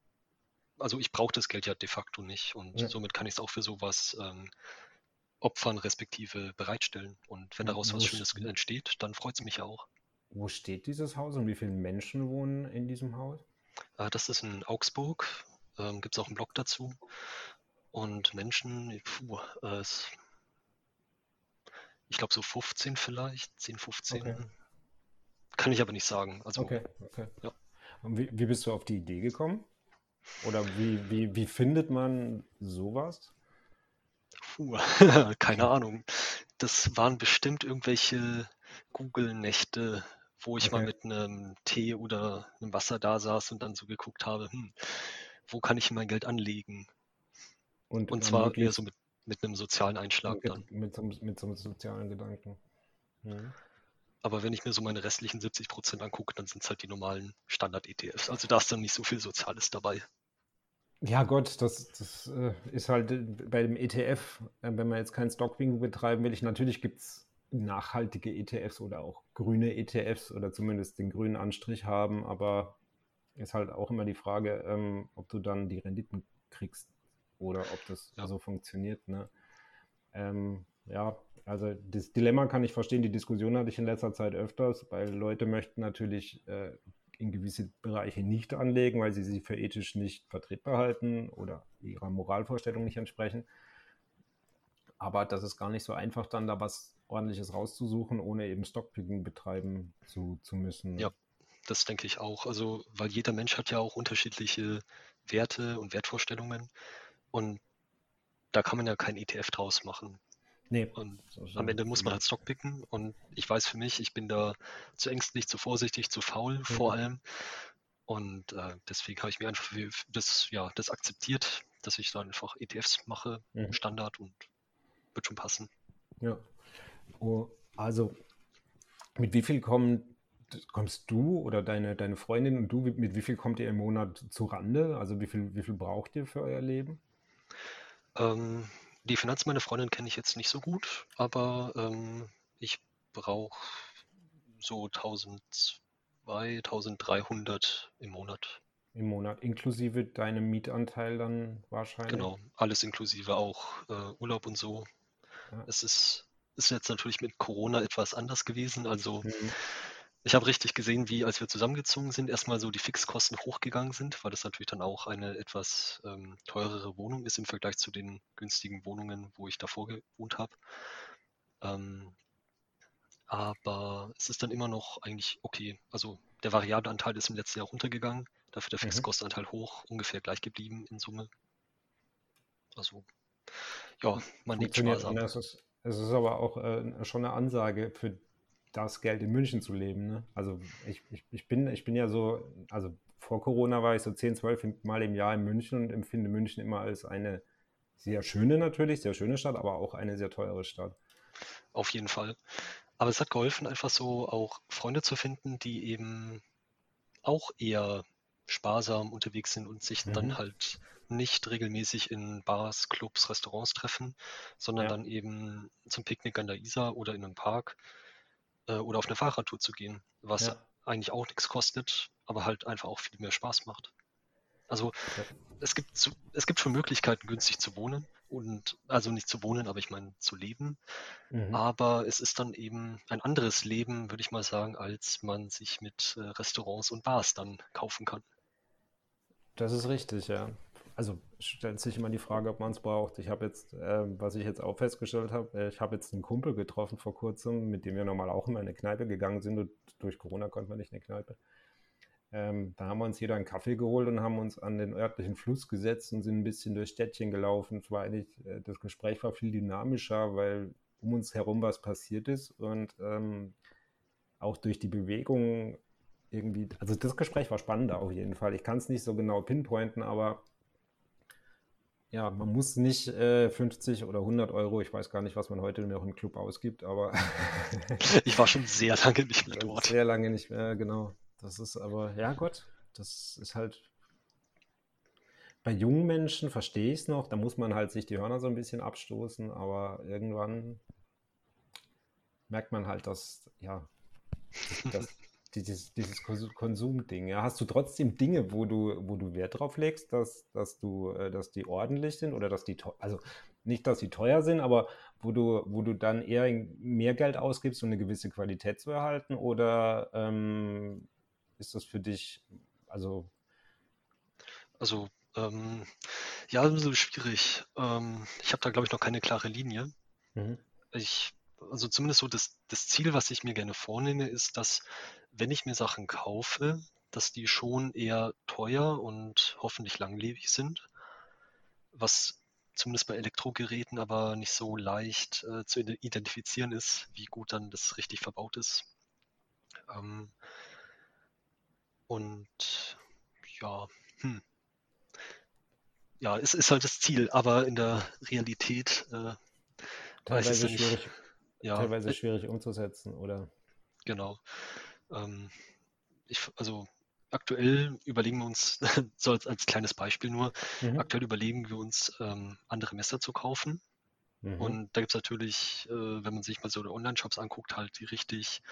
also ich brauche das Geld ja de facto nicht und Ja. somit kann ich es auch für sowas ähm, opfern, respektive bereitstellen. Und wenn daraus was Schönes entsteht, dann freut es mich auch. wo steht dieses Haus und wie viele Menschen wohnen in diesem Haus? Äh, das ist in Augsburg, ähm, gibt es auch einen Blog dazu. Und Menschen, puh, äh, ich glaube so 15 vielleicht, 10, 15. Okay, Kann ich aber nicht sagen. Also, okay, okay. ja. Und wie, wie bist du auf die Idee gekommen? Oder wie, wie, wie findet man sowas? Puh, keine Ahnung. Das waren bestimmt irgendwelche Google-Nächte, wo ich mal Okay, mit einem Tee oder einem Wasser da saß und dann so geguckt habe, hm, wo kann ich mein Geld anlegen? und Und zwar eher so mit, mit einem sozialen Einschlag mit, dann. mit, so, einem- mit so einem sozialen Gedanken. Mhm. Aber wenn ich mir so meine restlichen 70 Prozent angucke, dann sind es halt die normalen Standard-ETFs. Also da ist dann nicht so viel Soziales dabei. Ja, Gott, das, das äh, ist halt äh, bei dem ETF, äh, wenn man jetzt kein Stockwing betreiben will, ich, natürlich gibt es nachhaltige ETFs oder auch grüne ETFs oder zumindest den grünen Anstrich haben, aber ist halt auch immer die Frage, ähm, ob du dann die Renditen kriegst oder ob das Ja. so funktioniert. Ne? Ähm, ja, also das Dilemma kann ich verstehen, die Diskussion hatte ich in letzter Zeit öfters, weil Leute möchten natürlich äh, in gewisse Bereiche nicht anlegen, weil sie sie für ethisch nicht vertretbar halten oder ihrer Moralvorstellung nicht entsprechen. Aber das ist gar nicht so einfach, dann da was ordentliches rauszusuchen, ohne eben Stockpicking betreiben zu, zu müssen. Ja, das denke ich auch. Also, weil jeder Mensch hat ja auch unterschiedliche Werte und Wertvorstellungen. Und da kann man ja kein ETF draus machen. Nee, Und am. Ende muss man halt Stockpicken. Und ich weiß für mich, ich bin da zu ängstlich, zu vorsichtig, zu faul vor Mhm. allem. Und äh, deswegen habe ich mir einfach das, ja, das akzeptiert, dass ich da einfach ETFs mache, Mhm. Standard und wird schon passen. Ja. Oh, also, mit wie viel kommen, kommst du oder deine, deine Freundin und du, mit wie viel kommt ihr im Monat zu Rande? Also, wie viel, wie viel braucht ihr für euer Leben? Ähm, die Finanzen meiner Freundin kenne ich jetzt nicht so gut, aber ähm, ich brauche so 1200, 1300 im Monat. Im Monat, inklusive deinem Mietanteil dann wahrscheinlich? Genau, alles inklusive auch äh, Urlaub und so. Ja. Es ist, ist jetzt natürlich mit Corona etwas anders gewesen. Also Mhm. Ich habe richtig gesehen, wie, als wir zusammengezogen sind, erstmal so die Fixkosten hochgegangen sind, weil das natürlich dann auch eine etwas ähm, teurere Wohnung ist im Vergleich zu den günstigen Wohnungen, wo ich davor gewohnt habe. Ähm, aber es ist dann immer noch eigentlich okay. Also der variable Anteil ist im letzten Jahr runtergegangen, dafür der mhm. Fixkostenanteil hoch, ungefähr gleich geblieben in Summe. Also, ja, man legt sparsam. Es ist, es ist aber auch äh, schon eine Ansage für das Geld in München zu leben. Ne? Also ich, ich, ich, bin, ich bin ja so, also vor Corona war ich so 10, 12 Mal im Jahr in München und empfinde München immer als eine sehr schöne natürlich, sehr schöne Stadt, aber auch eine sehr teure Stadt. Auf jeden Fall. Aber es hat geholfen, einfach so auch Freunde zu finden, die eben auch eher sparsam unterwegs sind und sich mhm. dann halt nicht regelmäßig in Bars, Clubs, Restaurants treffen, sondern ja. dann eben zum Picknick an der Isar oder in einem Park äh, oder auf eine Fahrradtour zu gehen, was ja. eigentlich auch nichts kostet, aber halt einfach auch viel mehr Spaß macht. Also ja. es, gibt, es gibt schon Möglichkeiten, günstig zu wohnen und also nicht zu wohnen, aber ich meine zu leben. Mhm. Aber es ist dann eben ein anderes Leben, würde ich mal sagen, als man sich mit äh, Restaurants und Bars dann kaufen kann. Das ist richtig, ja also stellt sich immer die Frage, ob man es braucht. Ich habe jetzt, äh, was ich jetzt auch festgestellt habe, äh, ich habe jetzt einen Kumpel getroffen vor kurzem, mit dem wir normal auch immer in eine Kneipe gegangen sind und durch Corona konnte man nicht in eine Kneipe. Ähm, da haben wir uns jeder einen Kaffee geholt und haben uns an den örtlichen Fluss gesetzt und sind ein bisschen durch Städtchen gelaufen. Es war eigentlich, äh, das Gespräch war viel dynamischer, weil um uns herum was passiert ist und ähm, auch durch die Bewegung irgendwie, also das Gespräch war spannender auf jeden Fall. Ich kann es nicht so genau pinpointen, aber ja, man muss nicht äh, 50 oder 100 Euro, ich weiß gar nicht, was man heute noch im Club ausgibt, aber. ich war schon sehr lange nicht mehr dort. Sehr lange nicht mehr, genau. Das ist aber, ja Gott, das ist halt. Bei jungen Menschen verstehe ich es noch, da muss man halt sich die Hörner so ein bisschen abstoßen, aber irgendwann merkt man halt, dass, ja, dass, dieses, dieses Konsumding. Ja, hast du trotzdem Dinge, wo du, wo du Wert drauf legst, dass, dass du, äh, dass die ordentlich sind oder dass die, also nicht, dass sie teuer sind, aber wo du, wo du dann eher mehr Geld ausgibst, um eine gewisse Qualität zu erhalten? Oder ähm, ist das für dich, also. Also, ähm, ja, ein bisschen schwierig. Ähm, ich habe da, glaube ich, noch keine klare Linie. Mhm. Ich also zumindest so das, das Ziel, was ich mir gerne vornehme, ist, dass wenn ich mir Sachen kaufe, dass die schon eher teuer und hoffentlich langlebig sind, was zumindest bei Elektrogeräten aber nicht so leicht äh, zu identifizieren ist, wie gut dann das richtig verbaut ist. Ähm, und ja, hm. ja, es ist halt das Ziel, aber in der Realität äh, teilweise, schwierig, ja, teilweise schwierig umzusetzen, oder? Genau. Ähm, ich, also aktuell überlegen wir uns, so als, als kleines Beispiel nur, mhm. aktuell überlegen wir uns, ähm, andere Messer zu kaufen. Mhm. Und da gibt es natürlich, äh, wenn man sich mal so die Online-Shops anguckt, halt die richtig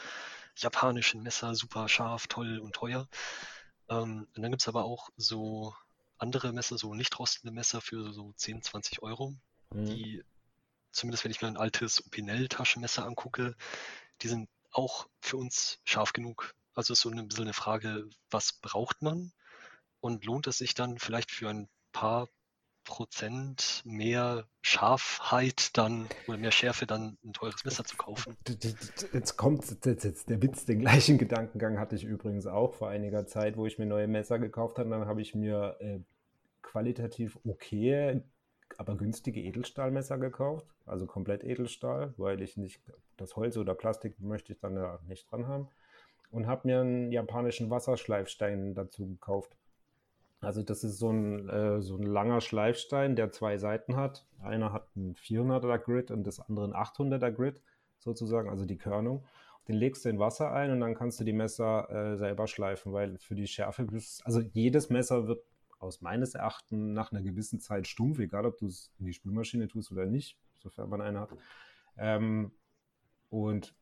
japanischen Messer, super scharf, toll und teuer. Ähm, und dann gibt es aber auch so andere Messer, so nicht rostende Messer für so 10, 20 Euro, mhm. die, zumindest wenn ich mir ein altes Opinel-Taschenmesser angucke, die sind auch für uns scharf genug. Also so ein bisschen eine Frage, was braucht man? Und lohnt es sich dann vielleicht für ein paar Prozent mehr Scharfheit dann oder mehr Schärfe dann ein teures Messer zu kaufen? Jetzt kommt jetzt, jetzt der Witz, den gleichen Gedankengang hatte ich übrigens auch vor einiger Zeit, wo ich mir neue Messer gekauft habe. Dann habe ich mir äh, qualitativ okay aber günstige Edelstahlmesser gekauft, also komplett Edelstahl, weil ich nicht das Holz oder Plastik möchte ich dann ja nicht dran haben. Und habe mir einen japanischen Wasserschleifstein dazu gekauft. Also das ist so ein, äh, so ein langer Schleifstein, der zwei Seiten hat. Einer hat einen 400er Grid und das andere einen 800er Grid sozusagen, also die Körnung. Den legst du in Wasser ein und dann kannst du die Messer äh, selber schleifen, weil für die Schärfe, also jedes Messer wird aus meines Erachtens nach einer gewissen Zeit stumpf, egal ob du es in die Spülmaschine tust oder nicht, sofern man eine hat. Ähm, und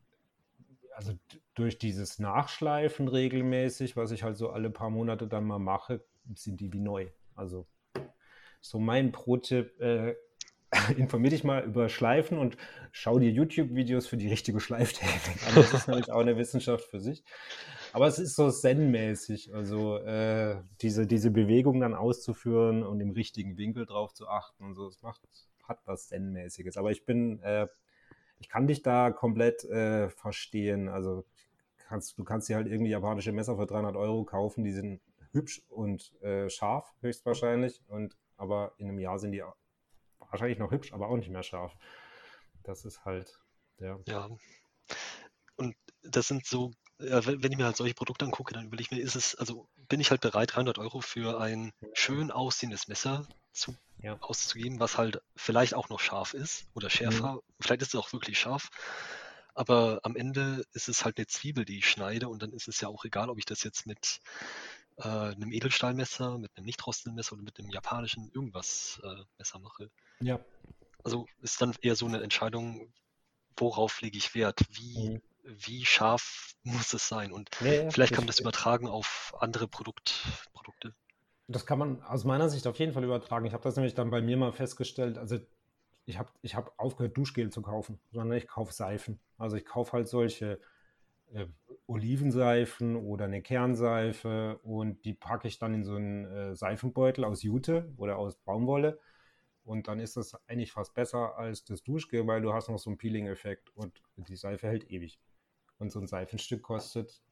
also durch dieses Nachschleifen regelmäßig, was ich halt so alle paar Monate dann mal mache, sind die wie neu. Also so mein Pro-Tipp, äh, informier dich mal über Schleifen und schau dir YouTube-Videos für die richtige Schleiftechnik an. Das ist nämlich auch eine Wissenschaft für sich. Aber es ist so zen-mäßig, also äh, diese, diese Bewegung dann auszuführen und im richtigen Winkel drauf zu achten und so. Es macht, hat was zen-mäßiges. Aber ich bin, äh, ich kann dich da komplett äh, verstehen. Also kannst, du kannst dir halt irgendwie japanische Messer für 300 Euro kaufen, die sind hübsch und äh, scharf höchstwahrscheinlich. Und aber in einem Jahr sind die wahrscheinlich noch hübsch, aber auch nicht mehr scharf. Das ist halt, ja. Ja. Und das sind so, wenn ich mir halt solche Produkte angucke, dann überlege ich mir, ist es, also bin ich halt bereit, 300 Euro für ein schön aussehendes Messer zu, ja. auszugeben, was halt vielleicht auch noch scharf ist oder schärfer. Mhm. Vielleicht ist es auch wirklich scharf. Aber am Ende ist es halt eine Zwiebel, die ich schneide und dann ist es ja auch egal, ob ich das jetzt mit äh, einem Edelstahlmesser, mit einem nicht rostenden Messer oder mit einem japanischen irgendwas äh, Messer mache. Ja. Also ist dann eher so eine Entscheidung, worauf lege ich Wert? Wie, mhm. Wie scharf muss es sein? Und ja, ja, vielleicht kann man das übertragen auf andere Produkt, Produkte. Das kann man aus meiner Sicht auf jeden Fall übertragen. Ich habe das nämlich dann bei mir mal festgestellt. Also ich habe ich hab aufgehört, Duschgel zu kaufen, sondern ich kaufe Seifen. Also ich kaufe halt solche äh, Olivenseifen oder eine Kernseife und die packe ich dann in so einen äh, Seifenbeutel aus Jute oder aus Baumwolle. Und dann ist das eigentlich fast besser als das Duschgel, weil du hast noch so einen Peeling-Effekt und die Seife hält ewig. Und so ein Seifenstück kostet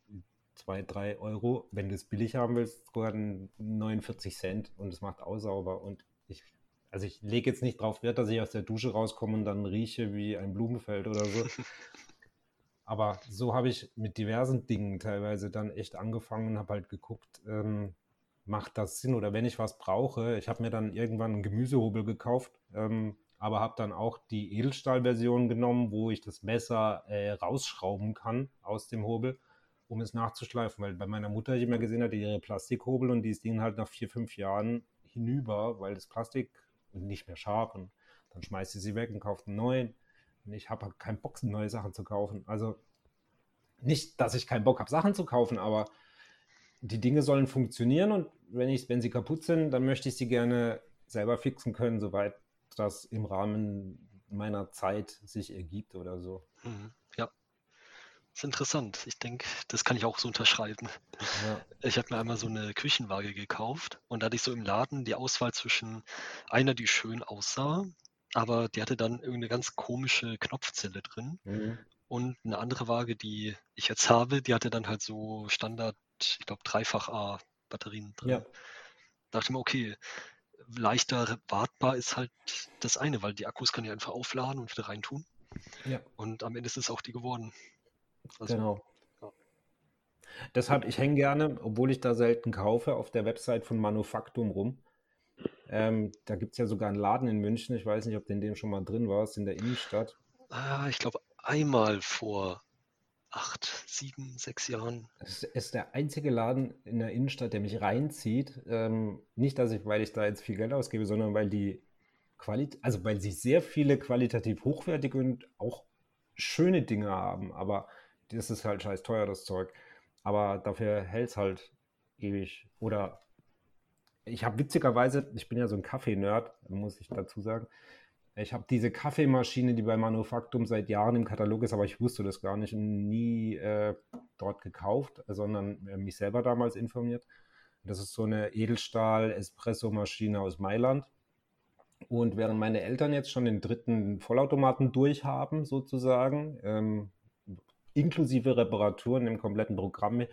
2, 3 Euro. Wenn du es billig haben willst, sogar 49 Cent und es macht aussauber. Und ich, also ich lege jetzt nicht drauf Wert, dass ich aus der Dusche rauskomme und dann rieche wie ein Blumenfeld oder so. Aber so habe ich mit diversen Dingen teilweise dann echt angefangen und habe halt geguckt, ähm, macht das Sinn oder wenn ich was brauche. Ich habe mir dann irgendwann einen Gemüsehobel gekauft, ähm, aber habe dann auch die Edelstahlversion genommen, wo ich das Messer äh, rausschrauben kann aus dem Hobel, um es nachzuschleifen. Weil bei meiner Mutter ich immer gesehen hatte, ihre Plastikhobel und die ist Ding halt nach vier, fünf Jahren hinüber, weil das Plastik nicht mehr scharf und dann schmeißt sie sie weg und kauft einen neuen. Und ich habe halt keinen Bock, neue Sachen zu kaufen. Also nicht, dass ich keinen Bock habe, Sachen zu kaufen, aber die Dinge sollen funktionieren und wenn, ich, wenn sie kaputt sind, dann möchte ich sie gerne selber fixen können, soweit das im Rahmen meiner Zeit sich ergibt oder so. Mhm, ja, das ist interessant. Ich denke, das kann ich auch so unterschreiben. Ja. Ich habe mir einmal so eine Küchenwaage gekauft und da hatte ich so im Laden die Auswahl zwischen einer, die schön aussah, aber die hatte dann irgendeine ganz komische Knopfzelle drin. Mhm. Und eine andere Waage, die ich jetzt habe, die hatte dann halt so Standard, ich glaube, dreifach A Batterien drin. Ja. Da dachte ich mir, okay, leichter wartbar ist halt das eine, weil die Akkus kann ich einfach aufladen und wieder reintun. Ja. Und am Ende ist es auch die geworden. Also, genau. Ja. Deshalb, ich hänge gerne, obwohl ich da selten kaufe, auf der Website von Manufaktum rum. Ähm, da gibt es ja sogar einen Laden in München. Ich weiß nicht, ob du in dem schon mal drin warst, in der Innenstadt. Ah, ich glaube, einmal vor acht, sieben, sechs Jahren. Es ist der einzige Laden in der Innenstadt, der mich reinzieht. Ähm, nicht, dass ich, weil ich da jetzt viel Geld ausgebe, sondern weil die Qualität, also weil sie sehr viele qualitativ hochwertige und auch schöne Dinge haben. Aber das ist halt scheiß teuer, das Zeug. Aber dafür hält es halt ewig. Oder ich habe witzigerweise, ich bin ja so ein Kaffee-Nerd, muss ich dazu sagen. Ich habe diese Kaffeemaschine, die bei Manufaktum seit Jahren im Katalog ist, aber ich wusste das gar nicht, nie äh, dort gekauft, sondern äh, mich selber damals informiert. Das ist so eine Edelstahl-Espresso-Maschine aus Mailand. Und während meine Eltern jetzt schon den dritten Vollautomaten durchhaben, sozusagen, ähm, inklusive Reparaturen im kompletten Programm,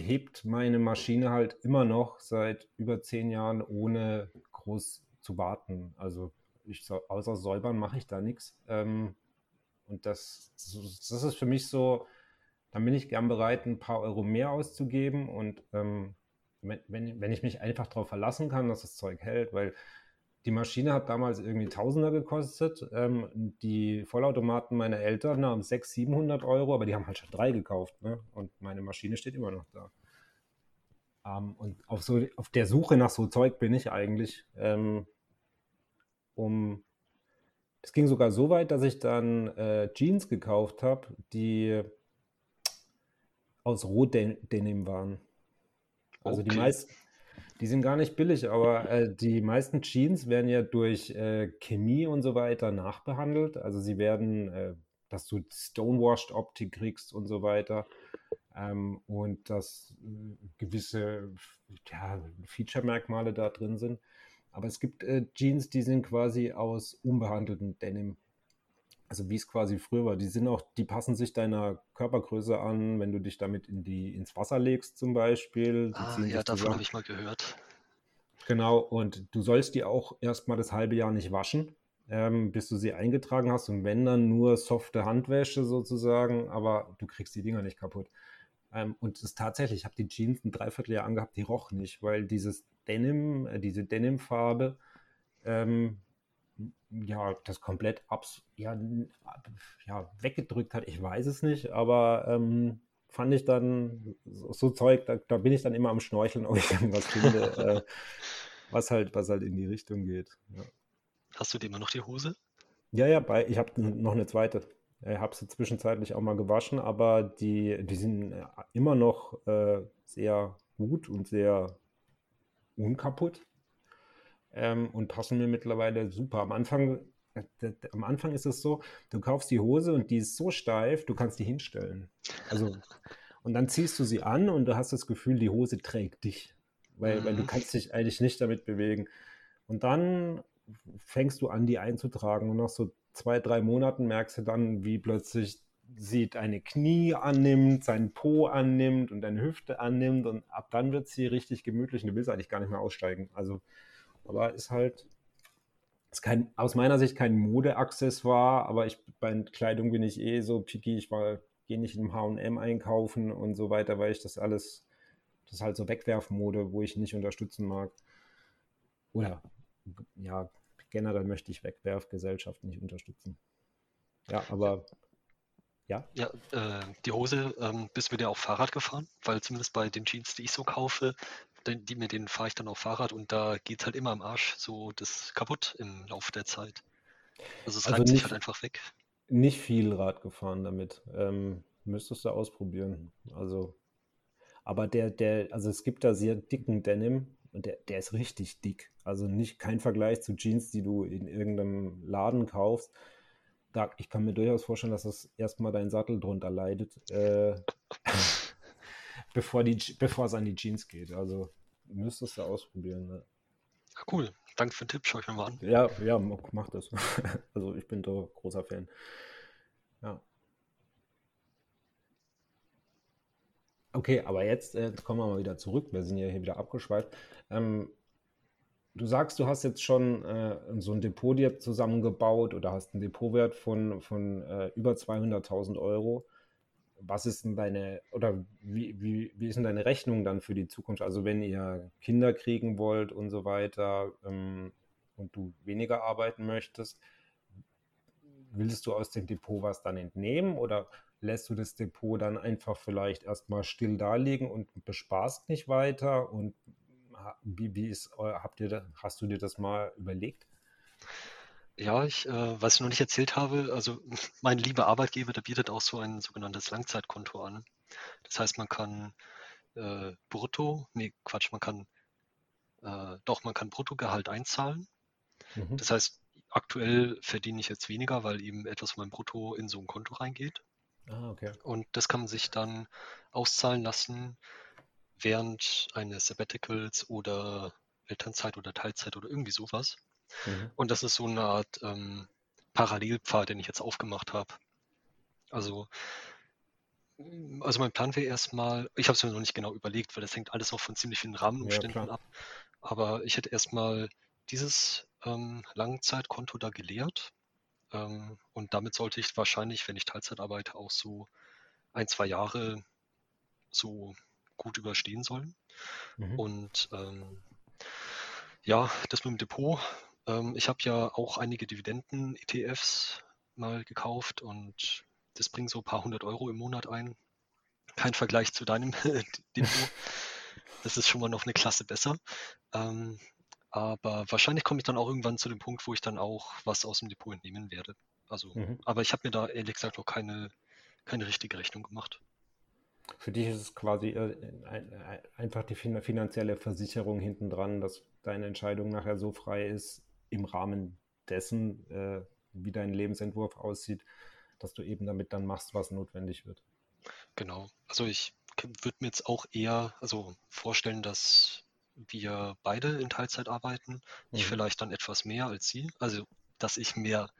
hebt meine Maschine halt immer noch seit über zehn Jahren ohne groß zu warten. Also ich, außer säubern mache ich da nichts. Ähm, und das, das ist für mich so, dann bin ich gern bereit, ein paar Euro mehr auszugeben. Und ähm, wenn, wenn ich mich einfach darauf verlassen kann, dass das Zeug hält, weil die Maschine hat damals irgendwie Tausender gekostet. Ähm, die Vollautomaten meiner Eltern haben 600, 700 Euro, aber die haben halt schon drei gekauft. Ne? Und meine Maschine steht immer noch da. Ähm, und auf, so, auf der Suche nach so Zeug bin ich eigentlich, ähm, um. Es ging sogar so weit, dass ich dann äh, Jeans gekauft habe, die aus Rohdenim waren. Also okay. die meisten Die sind gar nicht billig, aber äh, die meisten Jeans werden ja durch äh, Chemie und so weiter nachbehandelt. Also sie werden, äh, dass du stonewashed Optik kriegst und so weiter. Ähm, und dass äh, gewisse ja, Feature-Merkmale da drin sind. Aber es gibt äh, Jeans, die sind quasi aus unbehandeltem Denim also wie es quasi früher war, die sind auch, die passen sich deiner Körpergröße an, wenn du dich damit in die, ins Wasser legst zum Beispiel. Die ah, ja, davon habe ich mal gehört. Genau, und du sollst die auch erstmal das halbe Jahr nicht waschen, ähm, bis du sie eingetragen hast. Und wenn dann nur softe Handwäsche sozusagen, aber du kriegst die Dinger nicht kaputt. Ähm, und es ist tatsächlich, ich habe die Jeans ein Dreivierteljahr angehabt, die roch nicht, weil dieses Denim, äh, diese Denimfarbe, ähm, ja, das komplett abs ja, ja, weggedrückt hat. Ich weiß es nicht, aber ähm, fand ich dann so, so Zeug, da, da, bin ich dann immer am Schnorcheln, ob ich irgendwas finde, äh, was, halt, was halt in die Richtung geht. Ja. Hast du dir immer noch die Hose? Ja, ja, bei, ich habe noch eine zweite. Ich habe sie zwischenzeitlich auch mal gewaschen, aber die, die sind immer noch äh, sehr gut und sehr unkaputt ähm, und passen mir mittlerweile super. Am Anfang, äh, am Anfang ist es so, du kaufst die Hose und die ist so steif, du kannst die hinstellen. Also, und dann ziehst du sie an und du hast das Gefühl, die Hose trägt dich, weil, mhm. weil du mhm. kannst dich eigentlich nicht damit bewegen. Und dann fängst du an, die einzutragen und nach so zwei, drei Monaten merkst du dann, wie plötzlich sie deine Knie annimmt, seinen Po annimmt und deine Hüfte annimmt und ab dann wird sie richtig gemütlich und du willst eigentlich gar nicht mehr aussteigen. Also aber ist halt ist kein, aus meiner Sicht kein Modeaccessoire, aber ich, bei Kleidung bin ich eh so picky. Ich gehe nicht im H&M einkaufen und so weiter, weil ich das alles, das ist halt so Wegwerfmode, wo ich nicht unterstützen mag. Oder, ja, generell möchte ich Wegwerfgesellschaft nicht unterstützen. Ja, aber ja. Ja, äh, die Hose, ähm, bist du mit der auf Fahrrad gefahren? Weil zumindest bei den Jeans, die ich so kaufe, die, mit denen fahre ich dann auf Fahrrad und da geht es halt immer am Arsch so das kaputt im Laufe der Zeit. Also es also reibt sich halt einfach weg. Nicht viel Rad gefahren damit. Ähm, müsstest du ausprobieren. Also, aber der, der, also es gibt da sehr dicken Denim und der, der ist richtig dick. Also nicht kein Vergleich zu Jeans, die du in irgendeinem Laden kaufst. Da, ich kann mir durchaus vorstellen, dass das erstmal dein Sattel drunter leidet. Äh, bevor, die, bevor es an die Jeans geht. Also müsstest du ausprobieren. Ne? Cool. Danke für den Tipp. Schau ich mir mal an. Ja, ja, mach das. also ich bin da großer Fan. Ja. Okay, aber jetzt äh, kommen wir mal wieder zurück. Wir sind ja hier wieder abgeschweift. Ähm, du sagst, du hast jetzt schon äh, so ein Depot dir zusammengebaut oder hast einen Depotwert von, von äh, über 200.000 Euro was ist denn deine, oder wie, wie, wie ist denn deine Rechnung dann für die Zukunft? Also wenn ihr Kinder kriegen wollt und so weiter ähm, und du weniger arbeiten möchtest, willst du aus dem Depot was dann entnehmen oder lässt du das Depot dann einfach vielleicht erstmal still darlegen und besparst nicht weiter? Und wie, wie ist, habt ihr, hast du dir das mal überlegt? Ja, ich, äh, was ich noch nicht erzählt habe, also mein lieber Arbeitgeber, der bietet auch so ein sogenanntes Langzeitkonto an. Das heißt, man kann äh, brutto, nee, Quatsch, man kann, äh, doch, man kann Bruttogehalt einzahlen. Mhm. Das heißt, aktuell verdiene ich jetzt weniger, weil eben etwas von meinem Brutto in so ein Konto reingeht. Ah, okay. Und das kann man sich dann auszahlen lassen während eines Sabbaticals oder Elternzeit oder Teilzeit oder irgendwie sowas. Mhm. Und das ist so eine Art ähm, Parallelpfad, den ich jetzt aufgemacht habe. Also, mm, also mein Plan wäre erstmal, ich habe es mir noch nicht genau überlegt, weil das hängt alles auch von ziemlich vielen Rahmenumständen ja, ab. Aber ich hätte erstmal dieses ähm, Langzeitkonto da geleert. Ähm, und damit sollte ich wahrscheinlich, wenn ich Teilzeit arbeite, auch so ein, zwei Jahre so gut überstehen sollen. Mhm. Und ähm, ja, das mit dem Depot ähm, ich habe ja auch einige Dividenden-ETFs mal gekauft und das bringt so ein paar hundert Euro im Monat ein. Kein Vergleich zu deinem Depot. Das ist schon mal noch eine Klasse besser. Ähm, aber wahrscheinlich komme ich dann auch irgendwann zu dem Punkt, wo ich dann auch was aus dem Depot entnehmen werde. Also, mhm. aber ich habe mir da ehrlich gesagt noch keine, keine richtige Rechnung gemacht. Für dich ist es quasi äh, ein, ein, einfach die finanzielle Versicherung hinten dran, dass deine Entscheidung nachher so frei ist, im Rahmen dessen, äh, wie dein Lebensentwurf aussieht, dass du eben damit dann machst, was notwendig wird. Genau. Also ich würde mir jetzt auch eher also vorstellen, dass wir beide in Teilzeit arbeiten. Mhm. Ich vielleicht dann etwas mehr als sie. Also dass ich mehr,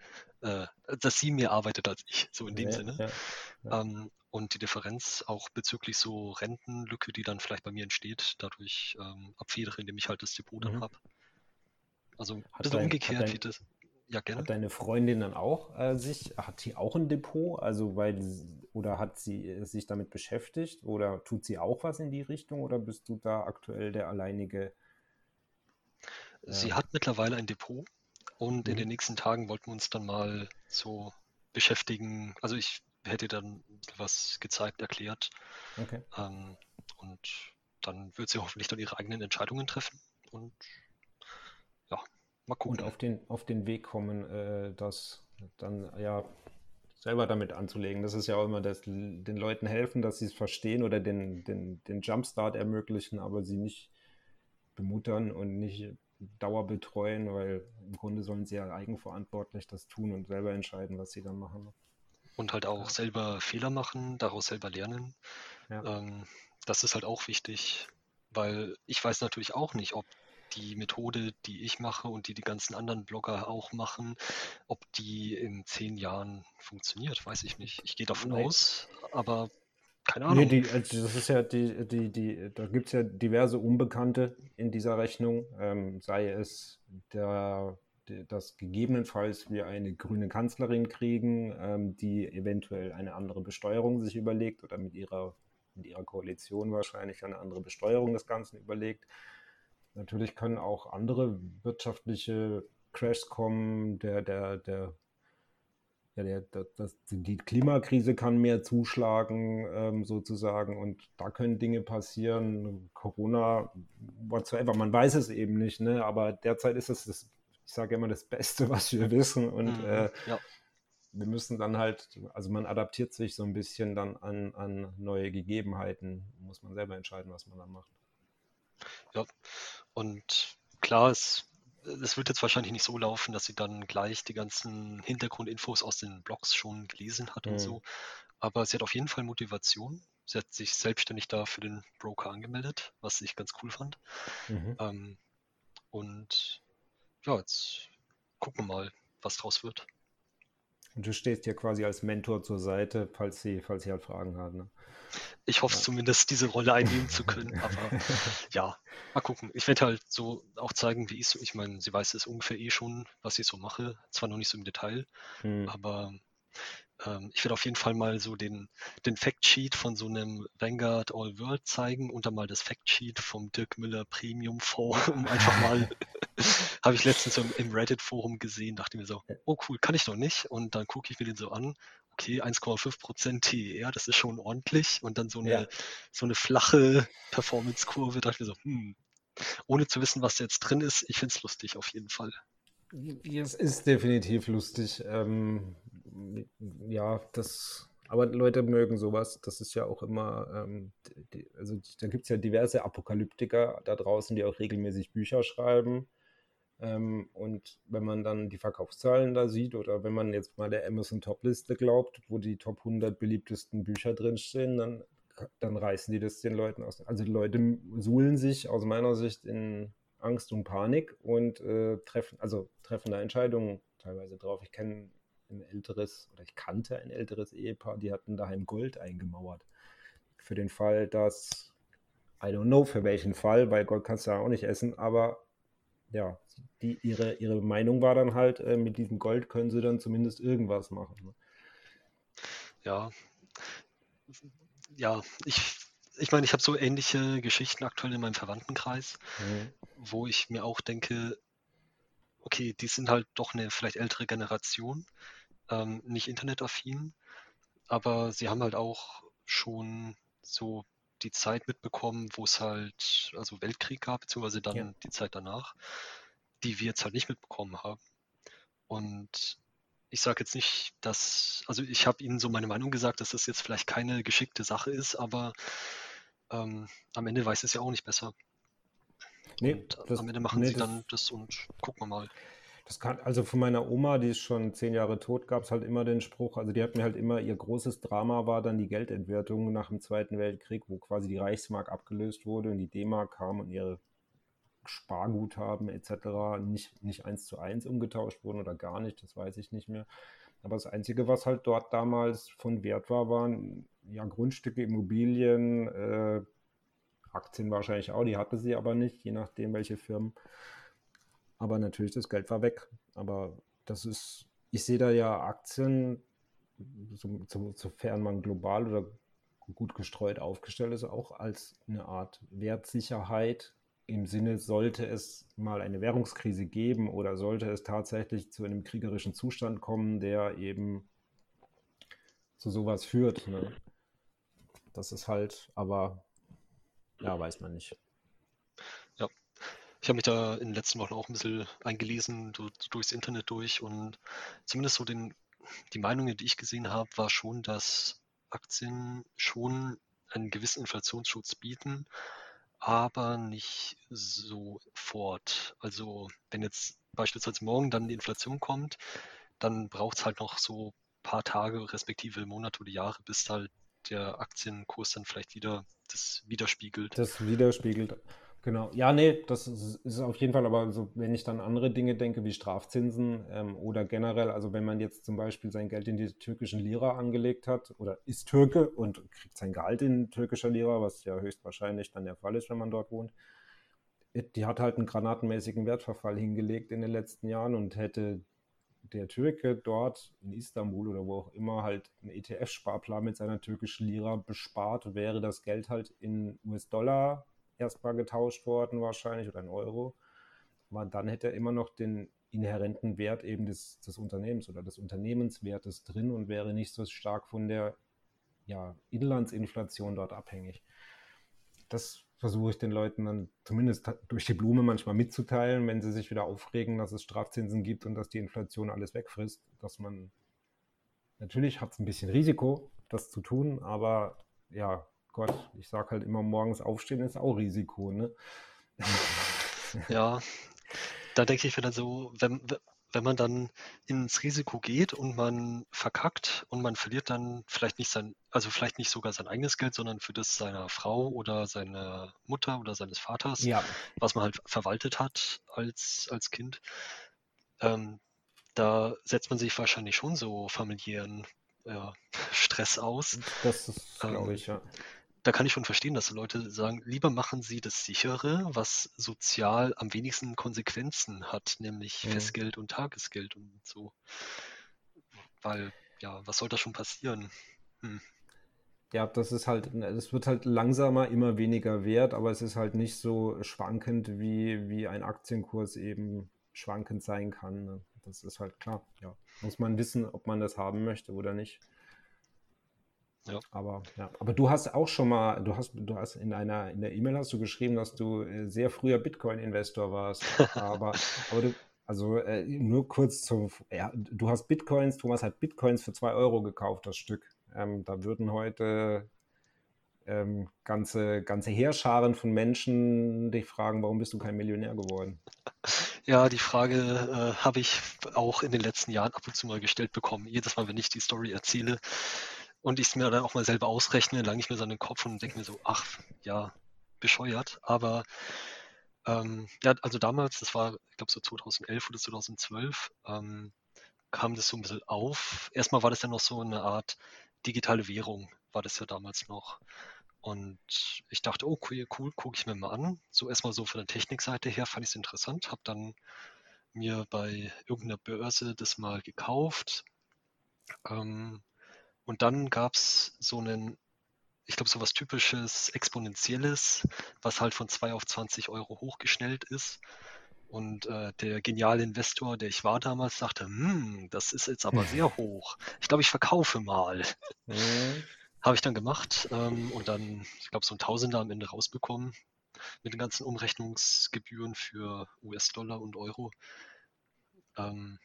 äh, dass sie mehr arbeitet als ich, so in dem ja, Sinne. Ja, ja. Ähm, und die Differenz auch bezüglich so Rentenlücke, die dann vielleicht bei mir entsteht, dadurch ähm, abfedere, indem ich halt das Depot dann mhm. habe. Also hat dein, umgekehrt dein, wie das. Ja, gerne. Hat deine Freundin dann auch äh, sich, hat sie auch ein Depot? Also weil oder hat sie äh, sich damit beschäftigt oder tut sie auch was in die Richtung oder bist du da aktuell der alleinige? Äh, sie hat mittlerweile ein Depot und mhm. in den nächsten Tagen wollten wir uns dann mal so beschäftigen. Also ich hätte dann was gezeigt, erklärt. Okay. Ähm, und dann wird sie hoffentlich dann ihre eigenen Entscheidungen treffen. Und ja, mal gucken. Und auf den, auf den Weg kommen, äh, das dann ja selber damit anzulegen. Das ist ja auch immer das, den Leuten helfen, dass sie es verstehen oder den, den, den Jumpstart ermöglichen, aber sie nicht bemuttern und nicht dauerbetreuen, weil im Grunde sollen sie ja eigenverantwortlich das tun und selber entscheiden, was sie dann machen. Und halt auch selber Fehler machen, daraus selber lernen. Ja. Ähm, das ist halt auch wichtig, weil ich weiß natürlich auch nicht, ob die Methode, die ich mache und die die ganzen anderen Blogger auch machen, ob die in zehn Jahren funktioniert, weiß ich nicht. Ich gehe davon nee. aus, aber keine Ahnung. Nee, die, also das ist ja die, die, die, da gibt es ja diverse Unbekannte in dieser Rechnung, ähm, sei es der dass gegebenenfalls wir eine grüne Kanzlerin kriegen, ähm, die eventuell eine andere Besteuerung sich überlegt oder mit ihrer, mit ihrer Koalition wahrscheinlich eine andere Besteuerung des Ganzen überlegt. Natürlich können auch andere wirtschaftliche Crashs kommen. Der, der, der, ja, der, der, das, die Klimakrise kann mehr zuschlagen, ähm, sozusagen. Und da können Dinge passieren. Corona, whatsoever, man weiß es eben nicht. Ne? Aber derzeit ist es, das, ich sage immer, das Beste, was wir wissen. Und mhm, äh, ja. wir müssen dann halt, also man adaptiert sich so ein bisschen dann an, an neue Gegebenheiten. Muss man selber entscheiden, was man dann macht. Ja, und klar, es, es wird jetzt wahrscheinlich nicht so laufen, dass sie dann gleich die ganzen Hintergrundinfos aus den Blogs schon gelesen hat mhm. und so. Aber sie hat auf jeden Fall Motivation. Sie hat sich selbstständig da für den Broker angemeldet, was ich ganz cool fand. Mhm. Ähm, und ja, jetzt gucken wir mal, was draus wird. Und du stehst ja quasi als Mentor zur Seite, falls sie, falls sie halt Fragen hat. Ne? Ich hoffe ja. zumindest, diese Rolle einnehmen zu können. Aber ja, mal gucken. Ich werde halt so auch zeigen, wie ich so, ich meine, sie weiß es ungefähr eh schon, was ich so mache. Zwar noch nicht so im Detail, hm. aber ähm, ich werde auf jeden Fall mal so den, den Factsheet von so einem Vanguard All World zeigen und dann mal das Factsheet vom Dirk Müller Premium Fonds, um einfach mal, habe ich letztens so im Reddit-Forum gesehen, dachte mir so, oh cool, kann ich noch nicht. Und dann gucke ich mir den so an. Okay, 1,5% TER, das ist schon ordentlich. Und dann so eine, ja. so eine flache Performance-Kurve, dachte ich mir so, hm, ohne zu wissen, was jetzt drin ist, ich finde es lustig auf jeden Fall. Es ist definitiv lustig. Ähm, ja, das, aber Leute mögen sowas. Das ist ja auch immer, ähm, die, also da gibt es ja diverse Apokalyptiker da draußen, die auch regelmäßig Bücher schreiben. Ähm, und wenn man dann die Verkaufszahlen da sieht oder wenn man jetzt mal der Amazon Top-Liste glaubt, wo die Top 100 beliebtesten Bücher drinstehen, dann, dann reißen die das den Leuten aus. Also die Leute suhlen sich aus meiner Sicht in Angst und Panik und äh, treffen, also treffen da Entscheidungen teilweise drauf. Ich kenne ein älteres, oder ich kannte ein älteres Ehepaar, die hatten daheim Gold eingemauert. Für den Fall, dass, I don't know für welchen Fall, weil Gold kannst du ja auch nicht essen, aber ja, die, ihre, ihre Meinung war dann halt, äh, mit diesem Gold können sie dann zumindest irgendwas machen. Ne? Ja, ja, ich, ich meine, ich habe so ähnliche Geschichten aktuell in meinem Verwandtenkreis, mhm. wo ich mir auch denke, okay, die sind halt doch eine vielleicht ältere Generation, ähm, nicht internetaffin, aber sie haben halt auch schon so die Zeit mitbekommen, wo es halt also Weltkrieg gab, beziehungsweise dann ja. die Zeit danach, die wir jetzt halt nicht mitbekommen haben. Und ich sage jetzt nicht, dass, also ich habe Ihnen so meine Meinung gesagt, dass das jetzt vielleicht keine geschickte Sache ist, aber ähm, am Ende weiß es ja auch nicht besser. Nee, das, am Ende machen nee, sie dann das und gucken wir mal. Kann, also von meiner Oma, die ist schon zehn Jahre tot, gab es halt immer den Spruch, also die hat mir halt immer, ihr großes Drama war dann die Geldentwertung nach dem Zweiten Weltkrieg, wo quasi die Reichsmark abgelöst wurde und die D-Mark kam und ihre Sparguthaben etc. nicht, nicht eins zu eins umgetauscht wurden oder gar nicht, das weiß ich nicht mehr. Aber das Einzige, was halt dort damals von Wert war, waren ja Grundstücke, Immobilien, äh, Aktien wahrscheinlich auch, die hatte sie aber nicht, je nachdem welche Firmen. Aber natürlich, das Geld war weg. Aber das ist, ich sehe da ja Aktien, so, so, sofern man global oder gut gestreut aufgestellt ist, auch als eine Art Wertsicherheit im Sinne, sollte es mal eine Währungskrise geben oder sollte es tatsächlich zu einem kriegerischen Zustand kommen, der eben zu sowas führt. Ne? Das ist halt, aber ja, weiß man nicht. Habe mich da in den letzten Wochen auch ein bisschen eingelesen, so, durchs Internet durch und zumindest so den, die Meinungen, die ich gesehen habe, war schon, dass Aktien schon einen gewissen Inflationsschutz bieten, aber nicht sofort. Also wenn jetzt beispielsweise morgen dann die Inflation kommt, dann braucht es halt noch so ein paar Tage, respektive Monate oder Jahre, bis halt der Aktienkurs dann vielleicht wieder das widerspiegelt. Das widerspiegelt. Genau. Ja, nee, das ist, ist, auf jeden Fall, aber so, wenn ich dann andere Dinge denke, wie Strafzinsen ähm, oder generell, also wenn man jetzt zum Beispiel sein Geld in die türkischen Lira angelegt hat oder ist Türke und kriegt sein Gehalt in türkischer Lira, was ja höchstwahrscheinlich dann der Fall ist, wenn man dort wohnt, äh, die hat halt einen granatenmäßigen Wertverfall hingelegt in den letzten Jahren und hätte der Türke dort in Istanbul oder wo auch immer halt einen ETF-Sparplan mit seiner türkischen Lira bespart, wäre das Geld halt in US-Dollar erstmal getauscht worden wahrscheinlich oder in Euro. Aber dann hätte er immer noch den inhärenten Wert eben des, des Unternehmens oder des Unternehmenswertes drin und wäre nicht so stark von der ja, Inlandsinflation dort abhängig. Das versuche ich den Leuten dann zumindest durch die Blume manchmal mitzuteilen, wenn sie sich wieder aufregen, dass es Strafzinsen gibt und dass die Inflation alles wegfrisst, dass man natürlich hat es ein bisschen Risiko, das zu tun, aber ja, Gott, ich sage halt immer, morgens aufstehen ist auch Risiko, ne? Ja, da denke ich dann so, wenn, wenn man dann ins Risiko geht und man verkackt und man verliert dann vielleicht nicht sein, also vielleicht nicht sogar sein eigenes Geld, sondern für das seiner Frau oder seiner Mutter oder seines Vaters, ja. was man halt verwaltet hat als, als Kind, ähm, da setzt man sich wahrscheinlich schon so familiären ja, Stress aus. Das ist, glaube ähm, ich, ja da kann ich schon verstehen, dass Leute sagen, lieber machen sie das sichere, was sozial am wenigsten Konsequenzen hat, nämlich mhm. Festgeld und Tagesgeld und so. Weil, ja, was soll da schon passieren? Hm. Ja, das ist halt, es wird halt langsamer immer weniger wert, aber es ist halt nicht so schwankend, wie, wie ein Aktienkurs eben schwankend sein kann. Ne? Das ist halt klar, ja. Muss man wissen, ob man das haben möchte oder nicht. Ja. Aber, ja. aber du hast auch schon mal, du hast, du hast in einer, in der E-Mail hast du geschrieben, dass du äh, sehr früher Bitcoin-Investor warst. aber, aber du, also äh, nur kurz zum, ja, du hast Bitcoins, Thomas hat Bitcoins für zwei Euro gekauft, das Stück. Ähm, da würden heute ähm, ganze, ganze Heerscharen von Menschen dich fragen, warum bist du kein Millionär geworden? Ja, die Frage äh, habe ich auch in den letzten Jahren ab und zu mal gestellt bekommen. Jedes Mal, wenn ich die Story erzähle, und ich es mir dann auch mal selber ausrechne, lange ich mir so an den Kopf und denke mir so, ach ja, bescheuert. Aber ähm, ja, also damals, das war, ich glaube so 2011 oder 2012, ähm, kam das so ein bisschen auf. Erstmal war das ja noch so eine Art digitale Währung, war das ja damals noch. Und ich dachte, oh cool, cool gucke ich mir mal an. So erstmal so von der Technikseite her fand ich es interessant, habe dann mir bei irgendeiner Börse das mal gekauft. Ähm, und dann gab es so einen, ich glaube, so was typisches Exponentielles, was halt von 2 auf 20 Euro hochgeschnellt ist. Und äh, der geniale Investor, der ich war damals, sagte, hm, das ist jetzt aber sehr hoch. Ich glaube, ich verkaufe mal. Mhm. Habe ich dann gemacht ähm, und dann, ich glaube, so ein Tausender am Ende rausbekommen mit den ganzen Umrechnungsgebühren für US-Dollar und Euro. Ähm,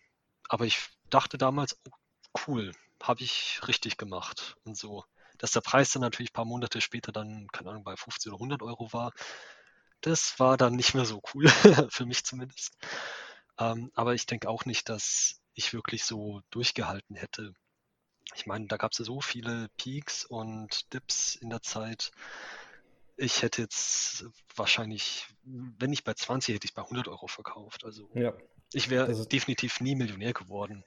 aber ich dachte damals, oh, cool, habe ich richtig gemacht und so. Dass der Preis dann natürlich ein paar Monate später dann, keine Ahnung, bei 50 oder 100 Euro war, das war dann nicht mehr so cool, für mich zumindest. Ähm, aber ich denke auch nicht, dass ich wirklich so durchgehalten hätte. Ich meine, da gab es ja so viele Peaks und Dips in der Zeit. Ich hätte jetzt wahrscheinlich, wenn nicht bei 20, hätte ich bei 100 Euro verkauft. Also ja, ich wäre definitiv nie Millionär geworden.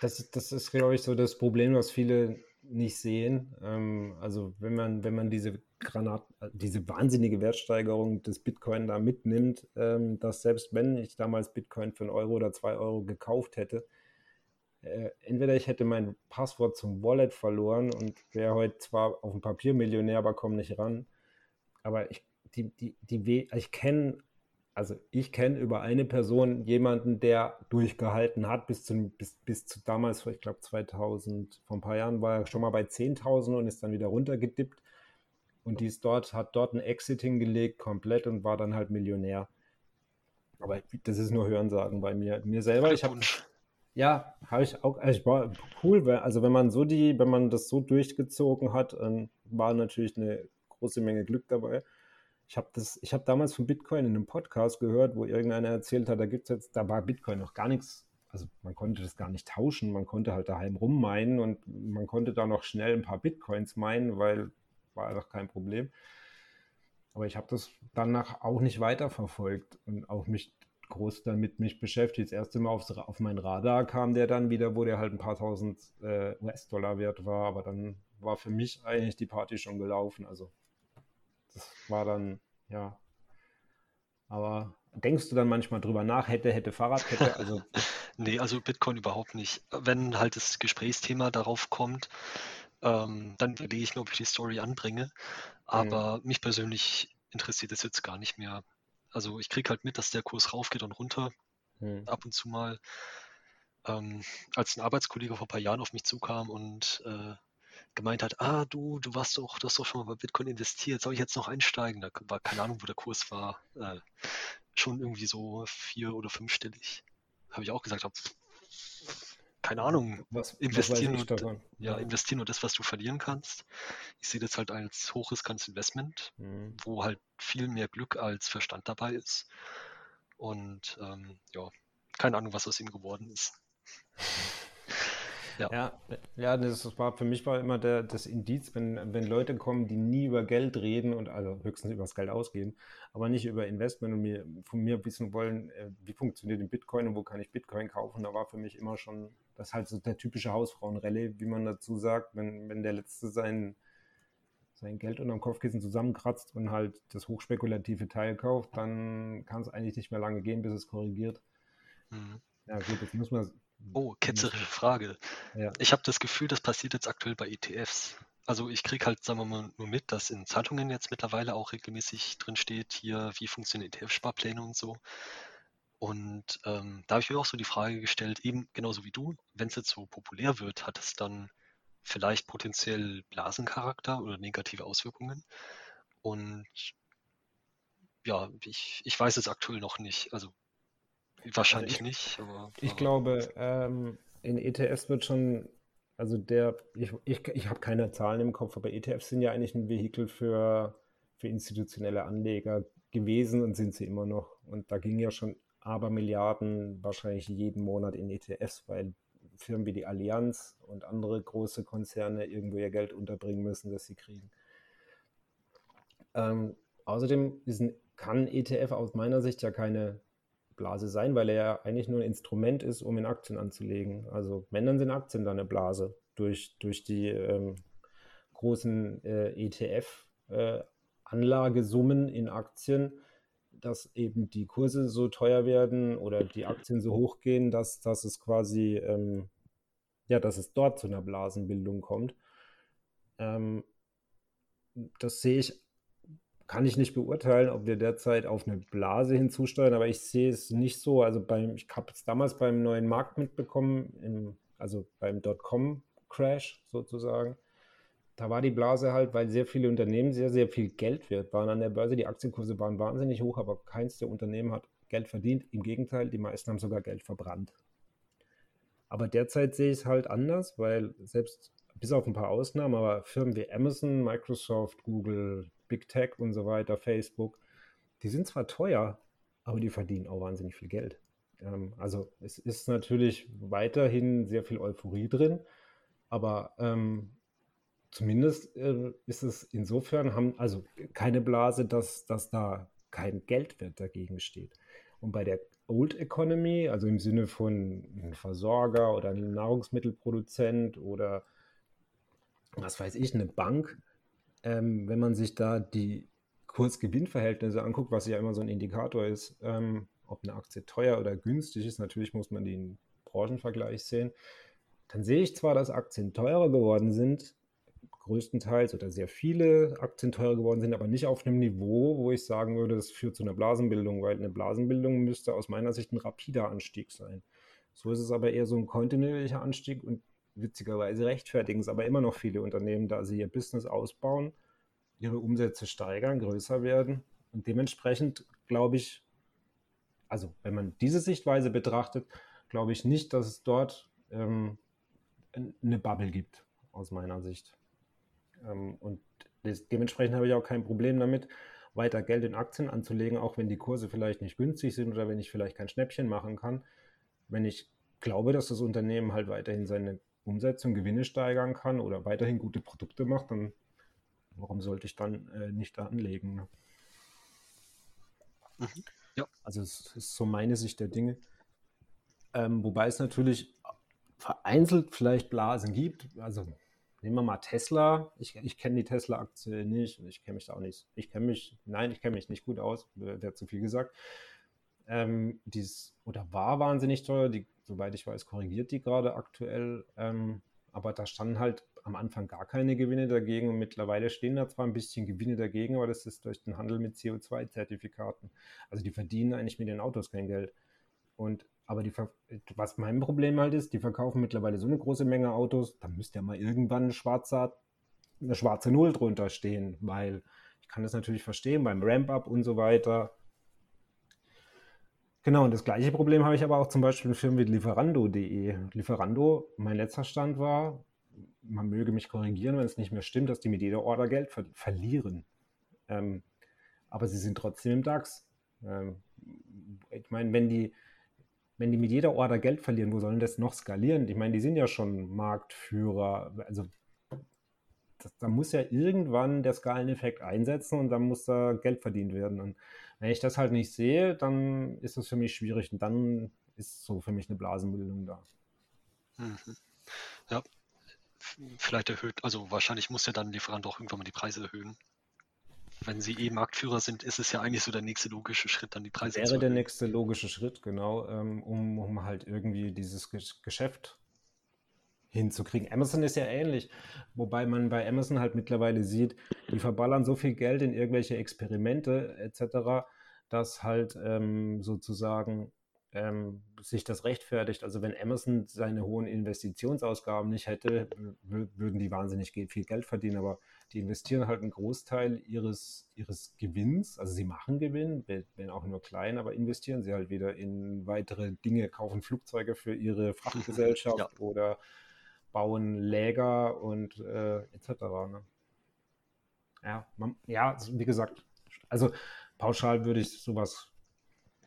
Das, das ist, glaube ich, so das Problem, was viele nicht sehen. Ähm, also wenn man, wenn man diese Granat, diese wahnsinnige Wertsteigerung des Bitcoin da mitnimmt, ähm, dass selbst wenn ich damals Bitcoin für einen Euro oder zwei Euro gekauft hätte, äh, entweder ich hätte mein Passwort zum Wallet verloren und wäre heute zwar auf dem Papier Millionär, aber komme nicht ran. Aber ich, die, die, die, ich kenne also ich kenne über eine Person jemanden, der durchgehalten hat bis zu, bis, bis zu damals, ich glaube 2000, vor ein paar Jahren war er schon mal bei 10.000 und ist dann wieder runtergedippt. Und die ist dort, hat dort ein Exit hingelegt komplett und war dann halt Millionär. Aber das ist nur Hörensagen bei mir. Mir selber, ich habe ja, habe ich auch, also ich war cool, also wenn man so die, wenn man das so durchgezogen hat, war natürlich eine große Menge Glück dabei. Ich habe habe damals von Bitcoin in einem Podcast gehört, wo irgendeiner erzählt hat, da gibt jetzt, da war Bitcoin noch gar nichts, also man konnte das gar nicht tauschen, man konnte halt daheim rummeinen und man konnte da noch schnell ein paar Bitcoins meinen, weil war einfach kein Problem. Aber ich habe das danach auch nicht weiterverfolgt und auch mich groß damit mich beschäftigt. Das erste Mal auf, auf mein Radar kam der dann wieder, wo der halt ein paar tausend äh, US-Dollar wert war, aber dann war für mich eigentlich die Party schon gelaufen. Also das war dann, ja. Aber denkst du dann manchmal drüber nach, hätte, hätte Fahrradkette? Also nee, also Bitcoin überhaupt nicht. Wenn halt das Gesprächsthema darauf kommt, ähm, dann überlege ich mir, ob ich die Story anbringe. Aber mhm. mich persönlich interessiert es jetzt gar nicht mehr. Also ich kriege halt mit, dass der Kurs raufgeht und runter. Mhm. Ab und zu mal. Ähm, als ein Arbeitskollege vor ein paar Jahren auf mich zukam und äh, gemeint hat, ah, du, du warst doch, du hast doch schon mal bei Bitcoin investiert, soll ich jetzt noch einsteigen? Da war keine Ahnung, wo der Kurs war. Äh, schon irgendwie so vier- oder fünfstellig. Habe ich auch gesagt, hab, keine Ahnung, was, investieren, was nur, ja, investieren nur das, was du verlieren kannst. Ich sehe das halt als hochriskantes Investment, mhm. wo halt viel mehr Glück als Verstand dabei ist. Und ähm, ja, keine Ahnung, was aus ihm geworden ist. Ja, ja, ja das war für mich war immer der, das Indiz, wenn, wenn Leute kommen, die nie über Geld reden und also höchstens über das Geld ausgeben, aber nicht über Investment und mir, von mir wissen wollen, äh, wie funktioniert ein Bitcoin und wo kann ich Bitcoin kaufen, da war für mich immer schon, das halt so der typische Hausfrauenrallye, wie man dazu sagt, wenn, wenn der Letzte sein, sein Geld unterm Kopfkissen zusammenkratzt und halt das hochspekulative Teil kauft, dann kann es eigentlich nicht mehr lange gehen, bis es korrigiert. Mhm. Ja gut, jetzt muss man Oh, ketzerische Frage. Ja. Ich habe das Gefühl, das passiert jetzt aktuell bei ETFs. Also ich kriege halt, sagen wir mal, nur mit, dass in Zeitungen jetzt mittlerweile auch regelmäßig drin steht, hier, wie funktionieren ETF-Sparpläne und so. Und ähm, da habe ich mir auch so die Frage gestellt, eben genauso wie du, wenn es jetzt so populär wird, hat es dann vielleicht potenziell Blasencharakter oder negative Auswirkungen? Und ja, ich, ich weiß es aktuell noch nicht. Also Wahrscheinlich ich, nicht. Aber, ich aber. glaube, ähm, in ETFs wird schon, also der, ich, ich, ich habe keine Zahlen im Kopf, aber ETFs sind ja eigentlich ein Vehikel für, für institutionelle Anleger gewesen und sind sie immer noch. Und da ging ja schon aber Milliarden wahrscheinlich jeden Monat in ETFs, weil Firmen wie die Allianz und andere große Konzerne irgendwo ihr Geld unterbringen müssen, das sie kriegen. Ähm, außerdem ein, kann ETF aus meiner Sicht ja keine Blase sein, weil er ja eigentlich nur ein Instrument ist, um in Aktien anzulegen. Also wenn, dann sind Aktien da eine Blase durch, durch die ähm, großen äh, ETF-Anlagesummen äh, in Aktien, dass eben die Kurse so teuer werden oder die Aktien so hoch gehen, dass, dass es quasi, ähm, ja, dass es dort zu einer Blasenbildung kommt. Ähm, das sehe ich kann ich nicht beurteilen, ob wir derzeit auf eine Blase hinzusteuern, aber ich sehe es nicht so. Also beim, ich habe es damals beim neuen Markt mitbekommen, im, also beim Dotcom-Crash sozusagen. Da war die Blase halt, weil sehr viele Unternehmen sehr, sehr viel Geld wert waren an der Börse. Die Aktienkurse waren wahnsinnig hoch, aber keins der Unternehmen hat Geld verdient. Im Gegenteil, die meisten haben sogar Geld verbrannt. Aber derzeit sehe ich es halt anders, weil selbst bis auf ein paar Ausnahmen, aber Firmen wie Amazon, Microsoft, Google, Big Tech und so weiter, Facebook, die sind zwar teuer, aber die verdienen auch wahnsinnig viel Geld. Ähm, also es ist natürlich weiterhin sehr viel Euphorie drin, aber ähm, zumindest äh, ist es insofern, haben, also keine Blase, dass, dass da kein Geldwert dagegen steht. Und bei der Old Economy, also im Sinne von einem Versorger oder einem Nahrungsmittelproduzent oder was weiß ich, eine Bank, ähm, wenn man sich da die Kurs-Gewinn-Verhältnisse anguckt, was ja immer so ein Indikator ist, ähm, ob eine Aktie teuer oder günstig ist, natürlich muss man den Branchenvergleich sehen, dann sehe ich zwar, dass Aktien teurer geworden sind, größtenteils oder sehr viele Aktien teurer geworden sind, aber nicht auf einem Niveau, wo ich sagen würde, das führt zu einer Blasenbildung, weil eine Blasenbildung müsste aus meiner Sicht ein rapider Anstieg sein. So ist es aber eher so ein kontinuierlicher Anstieg und witzigerweise rechtfertigen es aber immer noch viele Unternehmen, da sie ihr Business ausbauen, ihre Umsätze steigern, größer werden und dementsprechend glaube ich, also wenn man diese Sichtweise betrachtet, glaube ich nicht, dass es dort ähm, eine Bubble gibt, aus meiner Sicht. Ähm, und dementsprechend habe ich auch kein Problem damit, weiter Geld in Aktien anzulegen, auch wenn die Kurse vielleicht nicht günstig sind oder wenn ich vielleicht kein Schnäppchen machen kann. Wenn ich glaube, dass das Unternehmen halt weiterhin seine Umsätze und Gewinne steigern kann oder weiterhin gute Produkte macht, dann warum sollte ich dann äh, nicht da anlegen? Ne? Mhm. Ja. Also es ist so meine Sicht der Dinge. Ähm, wobei es natürlich vereinzelt vielleicht Blasen gibt. Also nehmen wir mal Tesla. Ich, ich kenne die Tesla-Aktie nicht und ich kenne mich da auch nicht. Ich kenne mich, nein, ich kenne mich nicht gut aus, wäre zu viel gesagt. Ähm, dies, oder war wahnsinnig teuer, die, soweit ich weiß, korrigiert die gerade aktuell. Ähm, aber da standen halt am Anfang gar keine Gewinne dagegen und mittlerweile stehen da zwar ein bisschen Gewinne dagegen, aber das ist durch den Handel mit CO2-Zertifikaten. Also die verdienen eigentlich mit den Autos kein Geld. Und aber die, was mein Problem halt ist, die verkaufen mittlerweile so eine große Menge Autos, da müsste ja mal irgendwann ein schwarzer, eine schwarze Null drunter stehen, weil ich kann das natürlich verstehen beim Ramp-up und so weiter. Genau, und das gleiche Problem habe ich aber auch zum Beispiel in Firmen wie Lieferando.de. Lieferando, mein letzter Stand war, man möge mich korrigieren, wenn es nicht mehr stimmt, dass die mit jeder Order Geld ver verlieren. Ähm, aber sie sind trotzdem im DAX. Ähm, ich meine, wenn die, wenn die mit jeder Order Geld verlieren, wo sollen das noch skalieren? Ich meine, die sind ja schon Marktführer. Also das, da muss ja irgendwann der Skaleneffekt einsetzen und dann muss da Geld verdient werden. Und wenn ich das halt nicht sehe, dann ist das für mich schwierig und dann ist so für mich eine Blasenbildung da. Mhm. Ja, vielleicht erhöht, also wahrscheinlich muss ja dann Lieferant auch irgendwann mal die Preise erhöhen wenn sie eh Marktführer sind, ist es ja eigentlich so der nächste logische Schritt, dann die Preise Wäre zu Wäre der nächste logische Schritt, genau, ähm, um, um halt irgendwie dieses Geschäft hinzukriegen. Amazon ist ja ähnlich, wobei man bei Amazon halt mittlerweile sieht, die verballern so viel Geld in irgendwelche Experimente etc., dass halt ähm, sozusagen ähm, sich das rechtfertigt. Also wenn Amazon seine hohen Investitionsausgaben nicht hätte, würden die wahnsinnig viel Geld verdienen, aber die investieren halt einen Großteil ihres, ihres Gewinns, also sie machen Gewinn, wenn auch nur klein, aber investieren sie halt wieder in weitere Dinge, kaufen Flugzeuge für ihre Frachtgesellschaft ja. oder bauen Läger und äh, etc. Ne? Ja, man, ja, wie gesagt, also pauschal würde ich sowas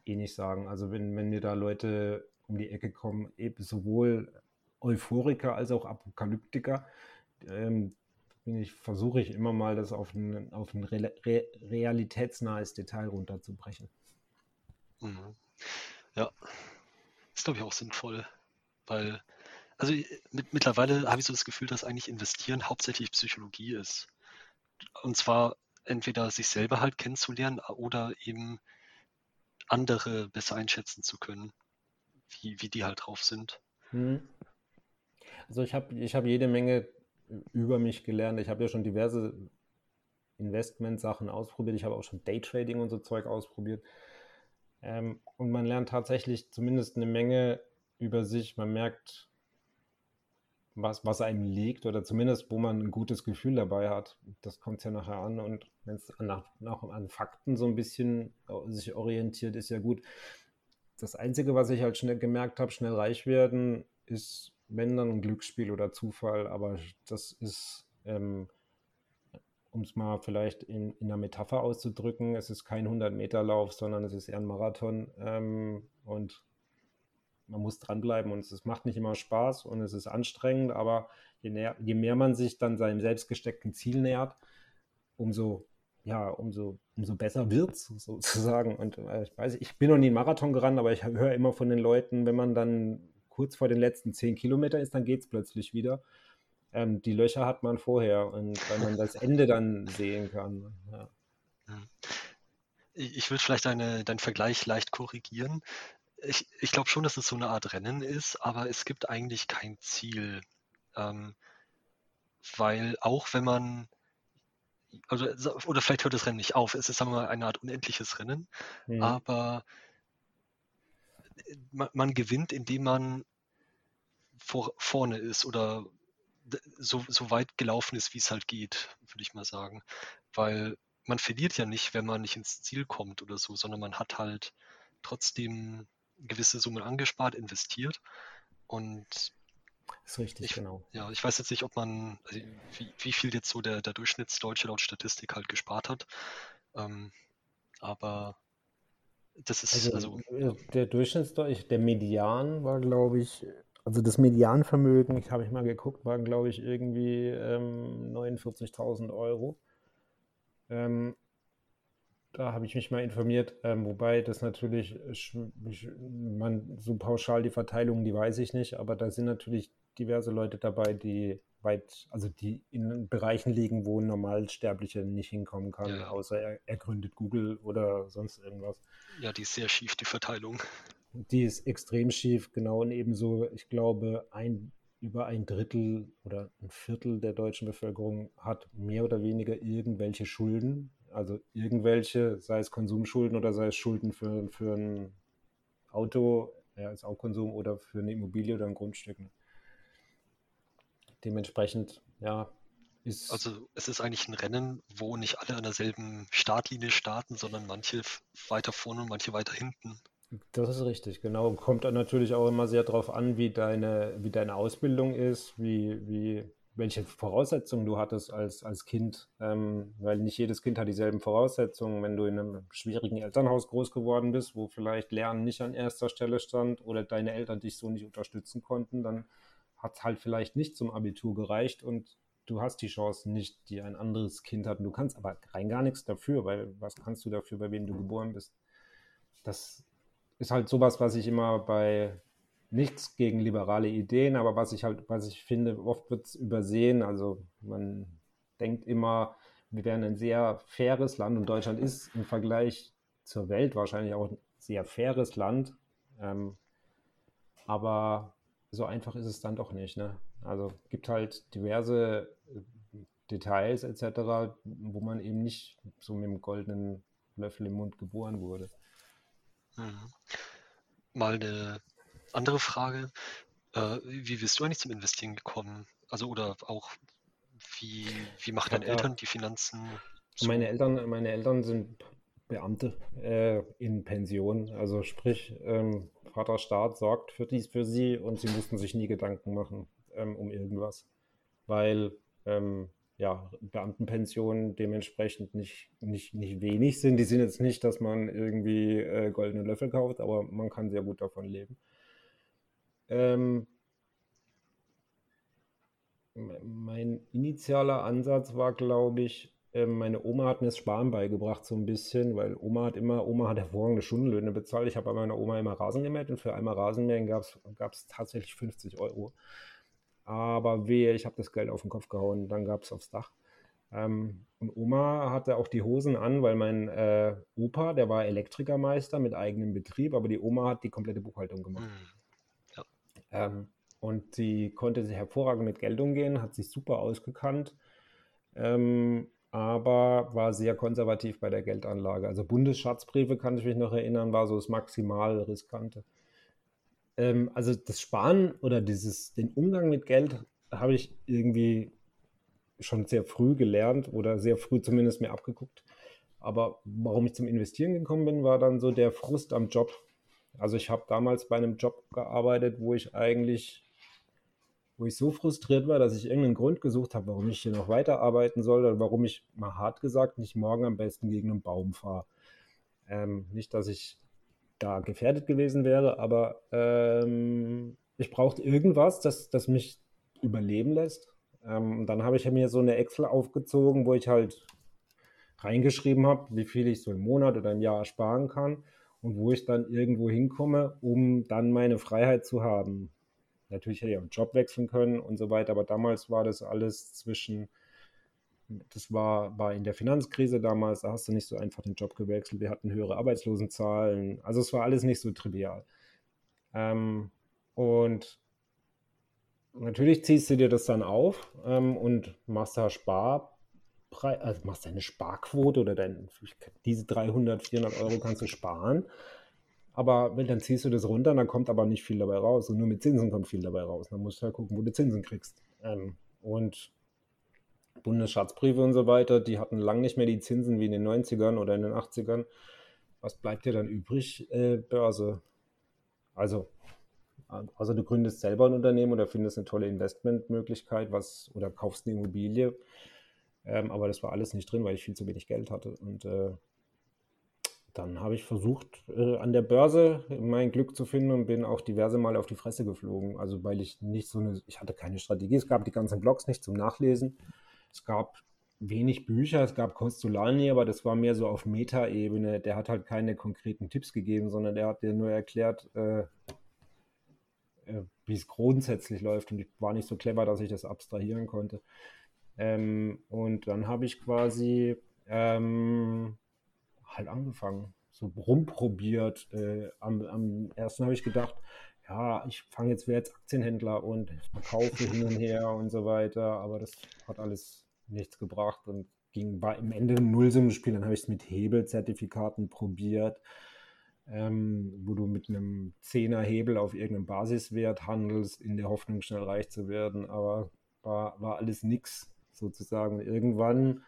eh nicht sagen. Also wenn, wenn mir da Leute um die Ecke kommen, eben sowohl Euphoriker als auch Apokalyptiker, ähm, ich, versuche ich immer mal, das auf ein, auf ein re realitätsnahes Detail runterzubrechen. Mhm. Ja, ist glaube ich auch sinnvoll, weil, also mit, mittlerweile habe ich so das Gefühl, dass eigentlich investieren hauptsächlich Psychologie ist. Und zwar entweder sich selber halt kennenzulernen oder eben andere besser einschätzen zu können, wie, wie die halt drauf sind. Hm. Also ich habe ich hab jede Menge über mich gelernt. Ich habe ja schon diverse Investment-Sachen ausprobiert. Ich habe auch schon Daytrading und so Zeug ausprobiert. Ähm, und man lernt tatsächlich zumindest eine Menge über sich. Man merkt, was, was einem liegt oder zumindest, wo man ein gutes Gefühl dabei hat. Das kommt ja nachher an und wenn es nach, an Fakten so ein bisschen äh, sich orientiert, ist ja gut. Das Einzige, was ich halt schnell gemerkt habe, schnell reich werden, ist, wenn dann ein Glücksspiel oder Zufall, aber das ist, ähm, um es mal vielleicht in, in einer Metapher auszudrücken, es ist kein 100-Meter-Lauf, sondern es ist eher ein Marathon ähm, und man muss dranbleiben und es macht nicht immer Spaß und es ist anstrengend, aber je, näher, je mehr man sich dann seinem selbst gesteckten Ziel nähert, umso ja, umso, umso besser wird es sozusagen. Und äh, ich weiß, ich bin noch nie einen Marathon gerannt, aber ich höre immer von den Leuten, wenn man dann kurz vor den letzten zehn Kilometern ist, dann geht es plötzlich wieder. Ähm, die Löcher hat man vorher und weil man das Ende dann sehen kann. Ja. Ich würde vielleicht deine, deinen Vergleich leicht korrigieren. Ich, ich glaube schon, dass es so eine Art Rennen ist, aber es gibt eigentlich kein Ziel. Ähm, weil auch wenn man also oder vielleicht hört das Rennen nicht auf. Es ist sagen wir mal eine Art unendliches Rennen, mhm. aber äh, man, man, gewinnt, indem man vor, vorne ist oder so, so weit gelaufen ist, wie es halt geht, würde ich mal sagen. Weil man verliert ja nicht, wenn man nicht ins Ziel kommt oder so, sondern man hat halt trotzdem gewisse Summen angespart, investiert und ist richtig, ich, genau. Ja, ich weiß jetzt nicht, ob man, also wie, wie, viel jetzt so der, der Durchschnittsdeutsche laut Statistik halt gespart hat. Ähm, aber das ist also, also ja. der Durchschnittsdeutsche, der Median war, glaube ich, also das Medianvermögen, ich habe ich mal geguckt, waren, glaube ich, irgendwie ähm, 49.000 Euro. Ähm, da habe ich mich mal informiert, ähm, wobei das natürlich, man, so pauschal die Verteilung, die weiß ich nicht, aber da sind natürlich diverse Leute dabei, die weit, also die in Bereichen liegen, wo ein Normalsterblicher nicht hinkommen kann, ja. außer er, er, gründet Google oder sonst irgendwas. Ja, die ist sehr schief, die Verteilung. Die ist extrem schief, genau. Und ebenso, ich glaube, ein, über ein Drittel oder ein Viertel der deutschen Bevölkerung hat mehr oder weniger irgendwelche Schulden. Also irgendwelche, sei es Konsumschulden oder sei es Schulden für, für ein Auto, ja, ist auch Konsum oder für eine Immobilie oder ein Grundstück. Ne? Dementsprechend, ja, ist. Also es ist eigentlich ein Rennen, wo nicht alle an derselben Startlinie starten, sondern manche weiter vorne und manche weiter hinten. Das ist richtig, genau. Kommt dann natürlich auch immer sehr darauf an, wie deine, wie deine Ausbildung ist, wie, wie, welche Voraussetzungen du hattest als, als Kind, ähm, weil nicht jedes Kind hat dieselben Voraussetzungen. Wenn du in einem schwierigen Elternhaus groß geworden bist, wo vielleicht Lernen nicht an erster Stelle stand oder deine Eltern dich so nicht unterstützen konnten, dann hat halt vielleicht nicht zum Abitur gereicht und du hast die Chance nicht, die ein anderes Kind hat. Du kannst aber rein gar nichts dafür, weil was kannst du dafür, bei wem du geboren bist? Das ist halt sowas, was ich immer bei nichts gegen liberale Ideen, aber was ich halt, was ich finde, oft wird es übersehen. Also man denkt immer, wir wären ein sehr faires Land und Deutschland ist im Vergleich zur Welt wahrscheinlich auch ein sehr faires Land. Ähm, aber so einfach ist es dann doch nicht. Ne? Also gibt halt diverse äh, Details etc., wo man eben nicht so mit dem goldenen Löffel im Mund geboren wurde. Mhm. Mal eine andere Frage. Äh, wie bist du eigentlich zum Investieren gekommen? Also oder auch wie, wie machen deine ja, Eltern die Finanzen? So? Meine Eltern, meine Eltern sind Beamte äh, in Pension. Also sprich, ähm, Vaterstaat sorgt für dies für sie und sie mussten sich nie Gedanken machen ähm, um irgendwas. Weil ähm, ja, Beamtenpensionen dementsprechend nicht, nicht, nicht wenig sind. Die sind jetzt nicht, dass man irgendwie äh, goldene Löffel kauft, aber man kann sehr gut davon leben. Ähm, mein initialer Ansatz war, glaube ich, ähm, meine Oma hat mir das Sparen beigebracht so ein bisschen, weil Oma hat immer, Oma hat hervorragende Stundenlöhne bezahlt. Ich habe bei meiner Oma immer Rasen gemäht und für einmal Rasenmähen gab es tatsächlich 50 Euro. Aber wehe, ich habe das Geld auf den Kopf gehauen, dann gab es aufs Dach. Ähm, und Oma hatte auch die Hosen an, weil mein äh, Opa, der war Elektrikermeister mit eigenem Betrieb, aber die Oma hat die komplette Buchhaltung gemacht. Mhm. Ähm, und sie konnte hervorragend mit Geld umgehen, hat sich super ausgekannt. Ähm, aber war sehr konservativ bei der Geldanlage. Also Bundesschatzbriefe, kann ich mich noch erinnern, war so das maximal riskante. Ähm, also das Sparen oder dieses, den Umgang mit Geld habe ich irgendwie schon sehr früh gelernt oder sehr früh zumindest mir abgeguckt. Aber warum ich zum Investieren gekommen bin, war dann so der Frust am Job. Also ich habe damals bei einem Job gearbeitet, wo ich eigentlich wo ich so frustriert war, dass ich irgendeinen Grund gesucht habe, warum ich hier noch weiterarbeiten soll oder warum ich mal hart gesagt nicht morgen am besten gegen einen Baum fahre. Ähm, nicht, dass ich da gefährdet gewesen wäre, aber ähm, ich brauchte irgendwas, das, das mich überleben lässt. Ähm, dann habe ich mir so eine Excel aufgezogen, wo ich halt reingeschrieben habe, wie viel ich so im Monat oder im Jahr sparen kann und wo ich dann irgendwo hinkomme, um dann meine Freiheit zu haben. Natürlich hätte ich auch einen Job wechseln können und so weiter, aber damals war das alles zwischen, das war, war in der Finanzkrise damals, da hast du nicht so einfach den Job gewechselt, wir hatten höhere Arbeitslosenzahlen, also es war alles nicht so trivial. Ähm, und natürlich ziehst du dir das dann auf ähm, und machst da Spar, also machst deine Sparquote oder dein, diese 300, 400 Euro kannst du sparen. Aber wenn, dann ziehst du das runter, dann kommt aber nicht viel dabei raus. Und nur mit Zinsen kommt viel dabei raus. Dann musst du halt gucken, wo du Zinsen kriegst. Ähm, und Bundesschatzbriefe und so weiter, die hatten lang nicht mehr die Zinsen wie in den 90ern oder in den 80ern. Was bleibt dir dann übrig? Äh, Börse. Also, also du gründest selber ein Unternehmen oder findest eine tolle Investmentmöglichkeit, was oder kaufst eine Immobilie. Ähm, aber das war alles nicht drin, weil ich viel zu wenig Geld hatte. Und äh, dann habe ich versucht, äh, an der Börse mein Glück zu finden und bin auch diverse Male auf die Fresse geflogen. Also weil ich nicht so eine, ich hatte keine Strategie, es gab die ganzen Blogs nicht zum Nachlesen. Es gab wenig Bücher, es gab Costolani, aber das war mehr so auf Meta-Ebene. Der hat halt keine konkreten Tipps gegeben, sondern der hat dir nur erklärt, äh, äh, wie es grundsätzlich läuft. Und ich war nicht so clever, dass ich das abstrahieren konnte. Ähm, und dann habe ich quasi ähm, halt angefangen, so rumprobiert. Äh, am, am ersten habe ich gedacht, ja, ich fange jetzt, wäre jetzt Aktienhändler und verkaufe hin und her und so weiter, aber das hat alles nichts gebracht und ging war im Ende ein Nullsummenspiel. Dann habe ich es mit Hebelzertifikaten probiert, ähm, wo du mit einem Zehner Hebel auf irgendeinem Basiswert handelst, in der Hoffnung, schnell reich zu werden, aber war, war alles nix sozusagen. Irgendwann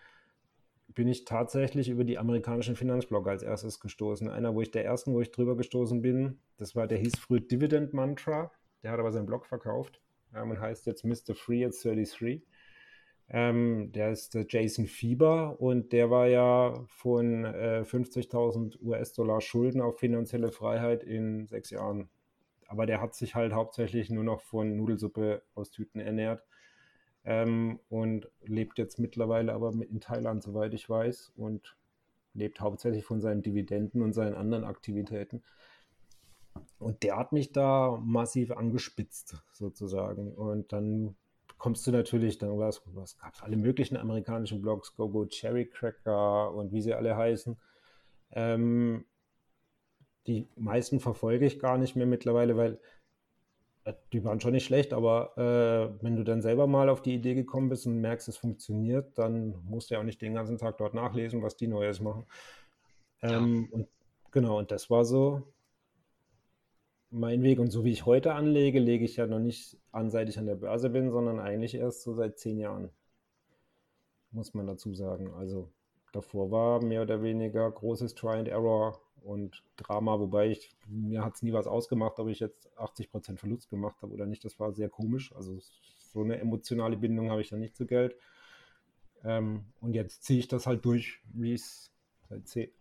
bin ich tatsächlich über die amerikanischen Finanzblogger als erstes gestoßen. Einer, wo ich der ersten, wo ich drüber gestoßen bin, das war, der hieß früher Dividend Mantra. Der hat aber seinen Blog verkauft ähm, und heißt jetzt Mr. Free at 33. Ähm, der ist der Jason Fieber und der war ja von äh, 50.000 US-Dollar Schulden auf finanzielle Freiheit in sechs Jahren. Aber der hat sich halt hauptsächlich nur noch von Nudelsuppe aus Tüten ernährt ähm, und lebt jetzt mittlerweile aber in Thailand, soweit ich weiß, und lebt hauptsächlich von seinen Dividenden und seinen anderen Aktivitäten. Und der hat mich da massiv angespitzt, sozusagen. Und dann kommst du natürlich, dann was, was gab es alle möglichen amerikanischen Blogs, GoGo Cherry Cracker und wie sie alle heißen. Ähm, die meisten verfolge ich gar nicht mehr mittlerweile, weil die waren schon nicht schlecht, aber äh, wenn du dann selber mal auf die Idee gekommen bist und merkst, es funktioniert, dann musst du ja auch nicht den ganzen Tag dort nachlesen, was die Neues machen. Ähm, ja. Und genau, und das war so mein Weg. Und so wie ich heute anlege, lege ich ja noch nicht an, seit ich an der Börse bin, sondern eigentlich erst so seit zehn Jahren. Muss man dazu sagen. Also davor war mehr oder weniger großes Try and Error und Drama, wobei ich, mir hat es nie was ausgemacht, ob ich jetzt 80% Verlust gemacht habe oder nicht. Das war sehr komisch. Also so eine emotionale Bindung habe ich dann nicht zu Geld. Ähm, und jetzt ziehe ich das halt durch, wie es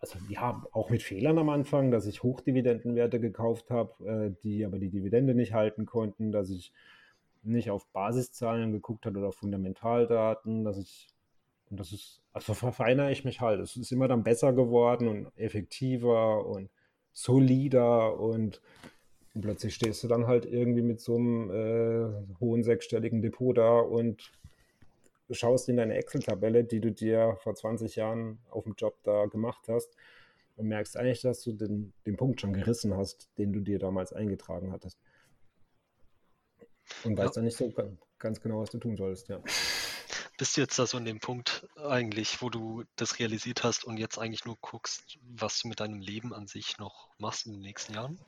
also ja, auch mit Fehlern am Anfang, dass ich Hochdividendenwerte gekauft habe, äh, die aber die Dividende nicht halten konnten, dass ich nicht auf Basiszahlen geguckt habe oder auf Fundamentaldaten, dass ich und das ist, also verfeinere ich mich halt. Es ist immer dann besser geworden und effektiver und solider und, und plötzlich stehst du dann halt irgendwie mit so einem äh, hohen sechsstelligen Depot da und schaust in deine Excel-Tabelle, die du dir vor 20 Jahren auf dem Job da gemacht hast und merkst eigentlich, dass du den, den Punkt schon gerissen hast, den du dir damals eingetragen hattest. Und weißt ja. dann nicht so ganz genau, was du tun sollst, ja bist du jetzt da so in dem Punkt eigentlich, wo du das realisiert hast und jetzt eigentlich nur guckst, was du mit deinem Leben an sich noch machst in den nächsten Jahren?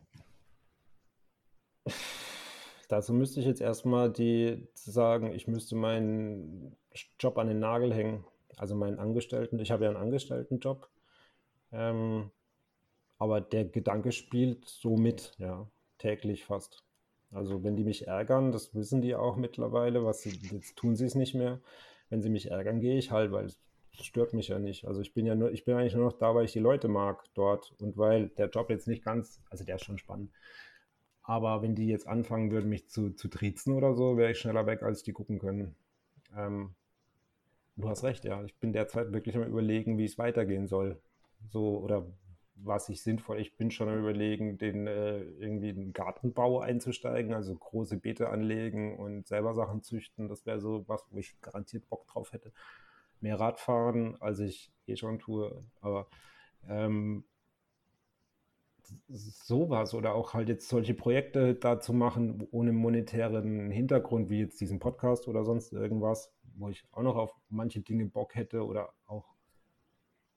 Dazu müsste ich jetzt erstmal die sagen, ich müsste meinen Job an den Nagel hängen. Also meinen Angestellten. Ich habe ja einen Angestelltenjob. Ähm, aber der Gedanke spielt so mit, ja, täglich fast. Also wenn die mich ärgern, das wissen die auch mittlerweile, was sie, jetzt tun sie es nicht mehr. Wenn sie mich ärgern, gehe ich halt, weil es stört mich ja nicht. Also ich bin ja nur, ich bin eigentlich nur noch da, weil ich die Leute mag dort und weil der Job jetzt nicht ganz, also der ist schon spannend. Aber wenn die jetzt anfangen würden, mich zu, zu triezen oder so, wäre ich schneller weg, als die gucken können. Ähm, du hast recht, ja. Ich bin derzeit wirklich am überlegen, wie es weitergehen soll. So, oder was ich sinnvoll, ich bin schon am überlegen, den äh, irgendwie einen Gartenbau einzusteigen, also große Beete anlegen und selber Sachen züchten. Das wäre so was, wo ich garantiert Bock drauf hätte. Mehr Radfahren, als ich eh schon tue. Aber ähm, sowas oder auch halt jetzt solche Projekte da zu machen, ohne monetären Hintergrund, wie jetzt diesen Podcast oder sonst irgendwas, wo ich auch noch auf manche Dinge Bock hätte oder auch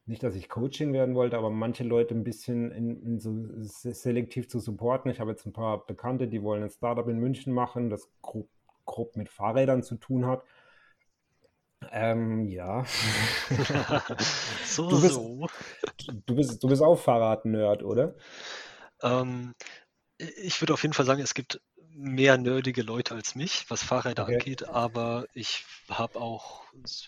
nicht, dass ich Coaching werden wollte, aber manche Leute ein bisschen in, in so selektiv zu supporten. Ich habe jetzt ein paar Bekannte, die wollen ein Startup in München machen, das grob, grob mit Fahrrädern zu tun hat. Ähm, ja. so, du bist, so. Du bist, du bist auch Fahrrad-Nerd, oder? Ähm, ich würde auf jeden Fall sagen, es gibt mehr nerdige Leute als mich, was Fahrräder Okay. angeht, aber ich habe auch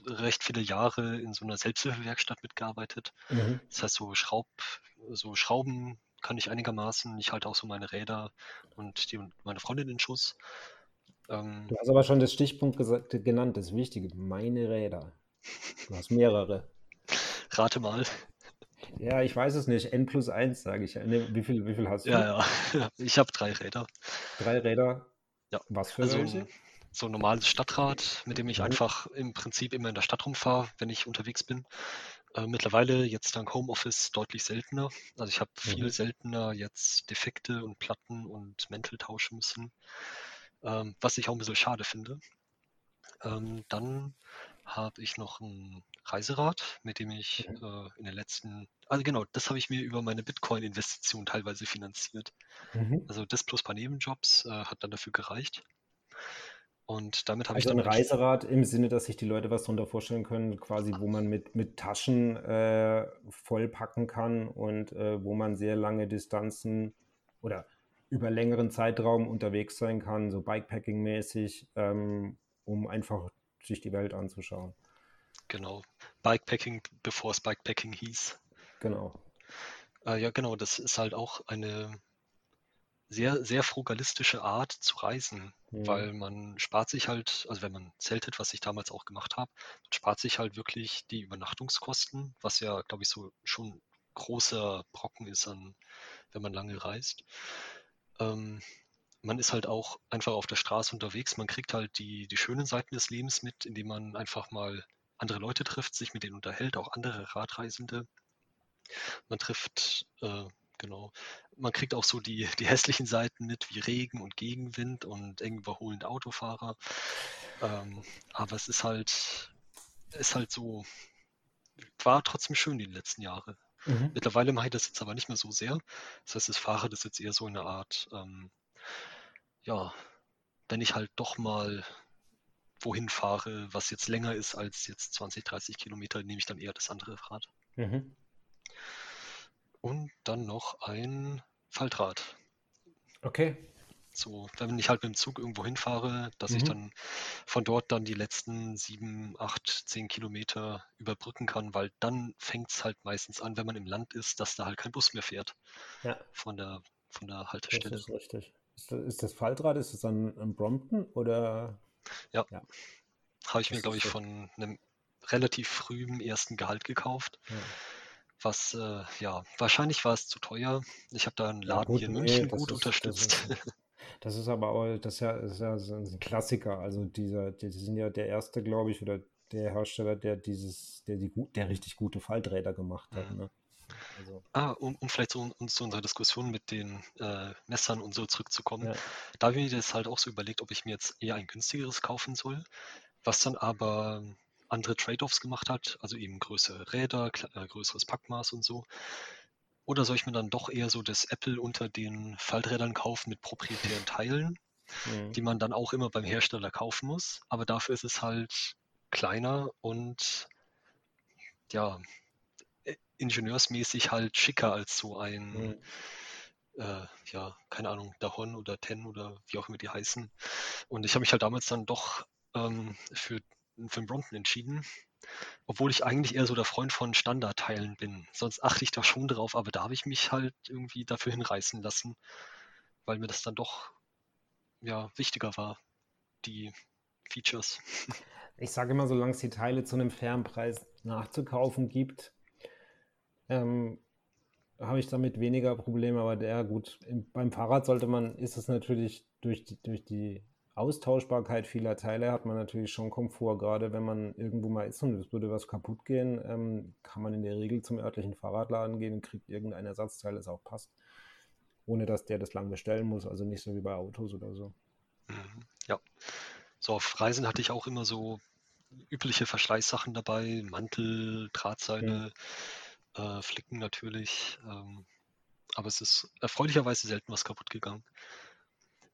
recht viele Jahre in so einer Selbsthilfewerkstatt mitgearbeitet. Mhm. Das heißt, so Schraub, so Schrauben kann ich einigermaßen. Ich halte auch so meine Räder und die meine Freundin in Schuss. Ähm, Du hast aber schon das Stichpunkt gesagt, genannt, das Wichtige, meine Räder. Du hast mehrere. rate mal. Ja, ich weiß es nicht. N plus 1, sage ich. Ne, wie viel, wie viel hast du? Ja, ja. Ich habe drei Räder. Drei Räder. Ja. Was für Also welche? so ein normales Stadtrad, mit dem ich Mhm. einfach im Prinzip immer in der Stadt rumfahre, wenn ich unterwegs bin. Äh, mittlerweile jetzt dank Homeoffice deutlich seltener. Also ich habe viel Mhm. seltener jetzt Defekte und Platten und Mäntel tauschen müssen, ähm, was ich auch ein bisschen schade finde. Ähm, dann habe ich noch ein Reiserad, mit dem ich Mhm. äh, in den letzten, also genau, das habe ich mir über meine Bitcoin-Investition teilweise finanziert. Mhm. Also das plus paar Nebenjobs äh, hat dann dafür gereicht. Und damit habe ich Also dann ein Reiserad im Sinne, dass sich die Leute was darunter vorstellen können, quasi, wo man mit, mit Taschen äh, vollpacken kann und äh, wo man sehr lange Distanzen oder über längeren Zeitraum unterwegs sein kann, so Bikepacking-mäßig, ähm, um einfach sich die Welt anzuschauen. Genau. Bikepacking, bevor es Bikepacking hieß. Genau. Äh, ja, genau, das ist halt auch eine sehr, sehr frugalistische Art zu reisen, Mhm. weil man spart sich halt, also wenn man zeltet, was ich damals auch gemacht habe, man spart sich halt wirklich die Übernachtungskosten, was ja, glaube ich, so schon ein großer Brocken ist an, wenn man lange reist. Ähm, man ist halt auch einfach auf der Straße unterwegs. Man kriegt halt die, die schönen Seiten des Lebens mit, indem man einfach mal andere Leute trifft, sich mit denen unterhält, auch andere Radreisende. Man trifft, äh, genau, man kriegt auch so die, die hässlichen Seiten mit, wie Regen und Gegenwind und eng überholende Autofahrer. Ähm, aber es ist halt, ist halt so, war trotzdem schön die letzten Jahre. Mhm. Mittlerweile mache ich das jetzt aber nicht mehr so sehr. Das heißt, ich fahre das jetzt eher so in eine Art, ähm, ja, wenn ich halt doch mal wohin fahre, was jetzt länger ist als jetzt 20, 30 Kilometer, nehme ich dann eher das andere Rad. Mhm. Und dann noch ein Faltrad. Okay. So, wenn ich halt mit dem Zug irgendwo hinfahre, dass ich Mhm. dann von dort dann die letzten sieben, acht, zehn Kilometer überbrücken kann, weil dann fängt es halt meistens an, wenn man im Land ist, dass da halt kein Bus mehr fährt Ja, von der, von der das Haltestelle. ist richtig. Ist das, ist das Faltrad, ist das dann ein Brompton oder? Habe ich mir, Das glaube ist ich, so. von einem relativ frühen ersten Gehalt gekauft. Ja. Was, äh, ja, wahrscheinlich war es zu teuer. Ich habe da einen Ja, Laden gut, hier in nee, München das gut ist- das unterstützt. ist- Das ist aber auch, das ist ja, das ist ja ein Klassiker. Also dieser, die sind ja der erste, glaube ich, oder der Hersteller, der dieses, der die gut, der richtig gute Falträder gemacht hat. Mhm. Ne? Also, Ah, um, um vielleicht so uns zu unserer Diskussion mit den äh, Messern und so zurückzukommen. ja. Da habe ich mir das halt auch so überlegt, ob ich mir jetzt eher ein günstigeres kaufen soll, was dann aber andere Trade-offs gemacht hat, also eben größere Räder, äh, größeres Packmaß und so. Oder soll ich mir dann doch eher so das Apple unter den Falträdern kaufen mit proprietären Teilen, Mhm. die man dann auch immer beim Hersteller kaufen muss, aber dafür ist es halt kleiner und ja, ingenieursmäßig halt schicker als so ein Mhm. äh, ja, keine Ahnung, Dahon oder Ten oder wie auch immer die heißen. Und ich habe mich halt damals dann doch ähm, für, für den Brompton entschieden, obwohl ich eigentlich eher so der Freund von Standardteilen bin. Sonst achte ich da schon drauf, aber da habe ich mich halt irgendwie dafür hinreißen lassen, weil mir das dann doch ja, wichtiger war, die Features. Ich sage immer, solange es die Teile zu einem fairen Preis nachzukaufen gibt, ähm, habe ich damit weniger Probleme. Aber der, gut, beim Fahrrad sollte man, ist es natürlich durch die, durch die Austauschbarkeit vieler Teile hat man natürlich schon Komfort, gerade wenn man irgendwo mal ist und es würde was kaputt gehen, ähm, kann man in der Regel zum örtlichen Fahrradladen gehen und kriegt irgendein Ersatzteil, das auch passt, ohne dass der das lang bestellen muss, also nicht so wie bei Autos oder so. Mhm, ja, so auf Reisen hatte ich auch immer so übliche Verschleißsachen dabei, Mantel, Drahtseile, ja. Äh, Flicken natürlich, ähm, aber es ist erfreulicherweise selten was kaputt gegangen.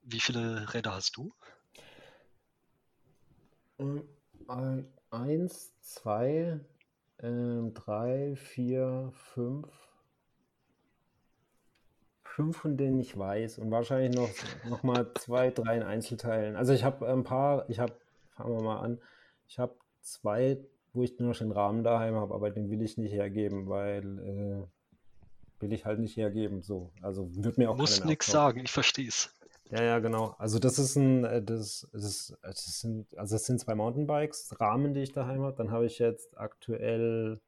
Wie viele Räder hast du? Ähm, eins, zwei, ähm, drei, vier, fünf. Fünf, von denen ich weiß. Und wahrscheinlich noch, noch mal zwei, drei in Einzelteilen. Also ich habe ein paar, ich habe, fangen wir mal an, ich habe zwei, wo ich nur noch den Rahmen daheim habe, aber den will ich nicht hergeben, weil äh, will ich halt nicht hergeben. So, also wird mir auch. Du musst nichts sagen, ich verstehe es. Ja, ja, genau. Also das ist ein, äh, das, das, das sind, also das sind zwei Mountainbikes, Rahmen, die ich daheim habe. Dann habe ich jetzt aktuell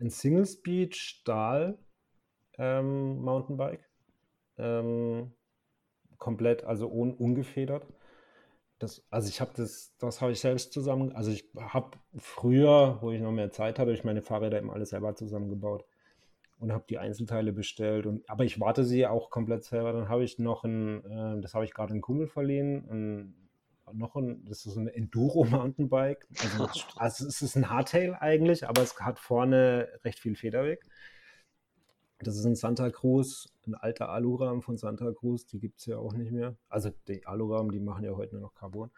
ein Single Speed Stahl ähm, Mountainbike. Ähm, komplett, also un, ungefedert. Das, also ich habe das, das habe ich selbst zusammen, also ich habe früher, wo ich noch mehr Zeit hatte, ich meine Fahrräder immer alles selber zusammengebaut und habe die Einzelteile bestellt. Und, aber ich warte sie auch komplett selber. Dann habe ich noch ein, äh, das habe ich gerade in Kummel verliehen, ein, noch ein, das ist ein Enduro Mountainbike. Also, also es ist ein Hardtail eigentlich, aber es hat vorne recht viel Federweg. Das ist ein Santa Cruz, ein alter Alurahmen von Santa Cruz, die gibt es ja auch nicht mehr. Also die Alurahmen, die machen ja heute nur noch Carbon.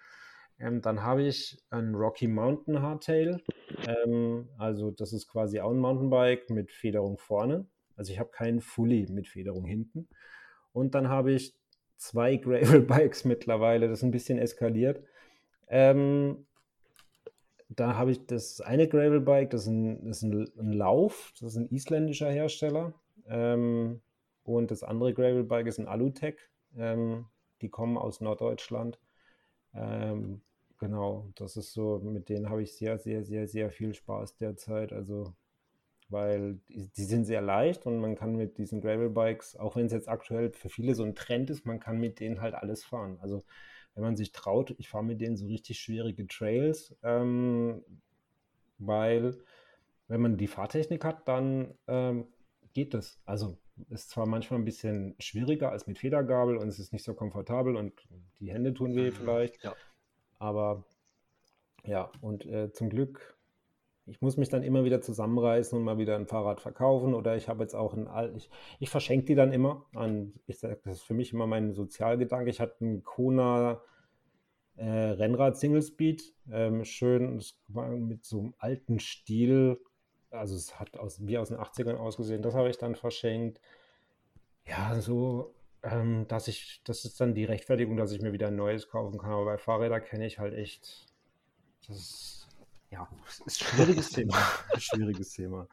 Ähm, dann habe ich ein Rocky Mountain Hardtail. Ähm, also das ist quasi auch ein Mountainbike mit Federung vorne. Also ich habe keinen Fully mit Federung hinten. Und dann habe ich zwei Gravel-Bikes mittlerweile. Das ist ein bisschen eskaliert. Ähm, da habe ich das eine Gravel-Bike, das das ist ein, Lauf, das ist ein isländischer Hersteller. Ähm, und das andere Gravel-Bike ist ein Alutech. Ähm, die kommen aus Norddeutschland. Ähm, Genau, das ist so, mit denen habe ich sehr, sehr, sehr, sehr viel Spaß derzeit. Also, weil die, die sind sehr leicht und man kann mit diesen Gravel-Bikes, auch wenn es jetzt aktuell für viele so ein Trend ist, man kann mit denen halt alles fahren. Also, wenn man sich traut, ich fahre mit denen so richtig schwierige Trails, ähm, weil wenn man die Fahrtechnik hat, dann ähm, geht das. Also ist zwar manchmal ein bisschen schwieriger als mit Federgabel und es ist nicht so komfortabel und die Hände tun weh mhm, vielleicht. Ja. Aber ja, und äh, zum Glück, ich muss mich dann immer wieder zusammenreißen und mal wieder ein Fahrrad verkaufen oder ich habe jetzt auch ein alt, ich, ich verschenke die dann immer an, ich sage, das ist für mich immer mein Sozialgedanke. Ich hatte einen Kona äh, Rennrad Single Speed, ähm, schön, das war mit so einem alten Stil, also es hat aus, wie aus den 80ern ausgesehen, das habe ich dann verschenkt. Ja, so ähm, dass ich, das ist dann die Rechtfertigung, dass ich mir wieder ein neues kaufen kann. Aber bei Fahrrädern kenne ich halt echt, das ist, ja, ist ein schwieriges Thema. Schwieriges Thema.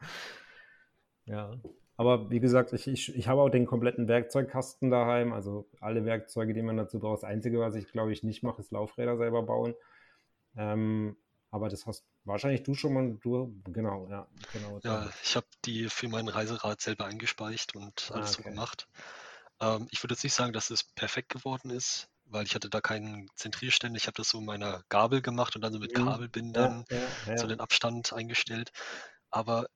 Ja. Aber wie gesagt, ich, ich, ich habe auch den kompletten Werkzeugkasten daheim, also alle Werkzeuge, die man dazu braucht. Das Einzige, was ich glaube ich nicht mache, ist Laufräder selber bauen. Ähm, aber das hast wahrscheinlich du schon mal, du, genau, ja. Genau, ja, ich habe die für mein Reiserad selber eingespeicht und alles ah, okay. so gemacht. Ähm, ich würde jetzt nicht sagen, dass es perfekt geworden ist, weil ich hatte da keinen Zentrierständer. Ich habe das so in meiner Gabel gemacht und dann so mit mhm. Kabelbindern ja, ja, ja. so den Abstand eingestellt. Aber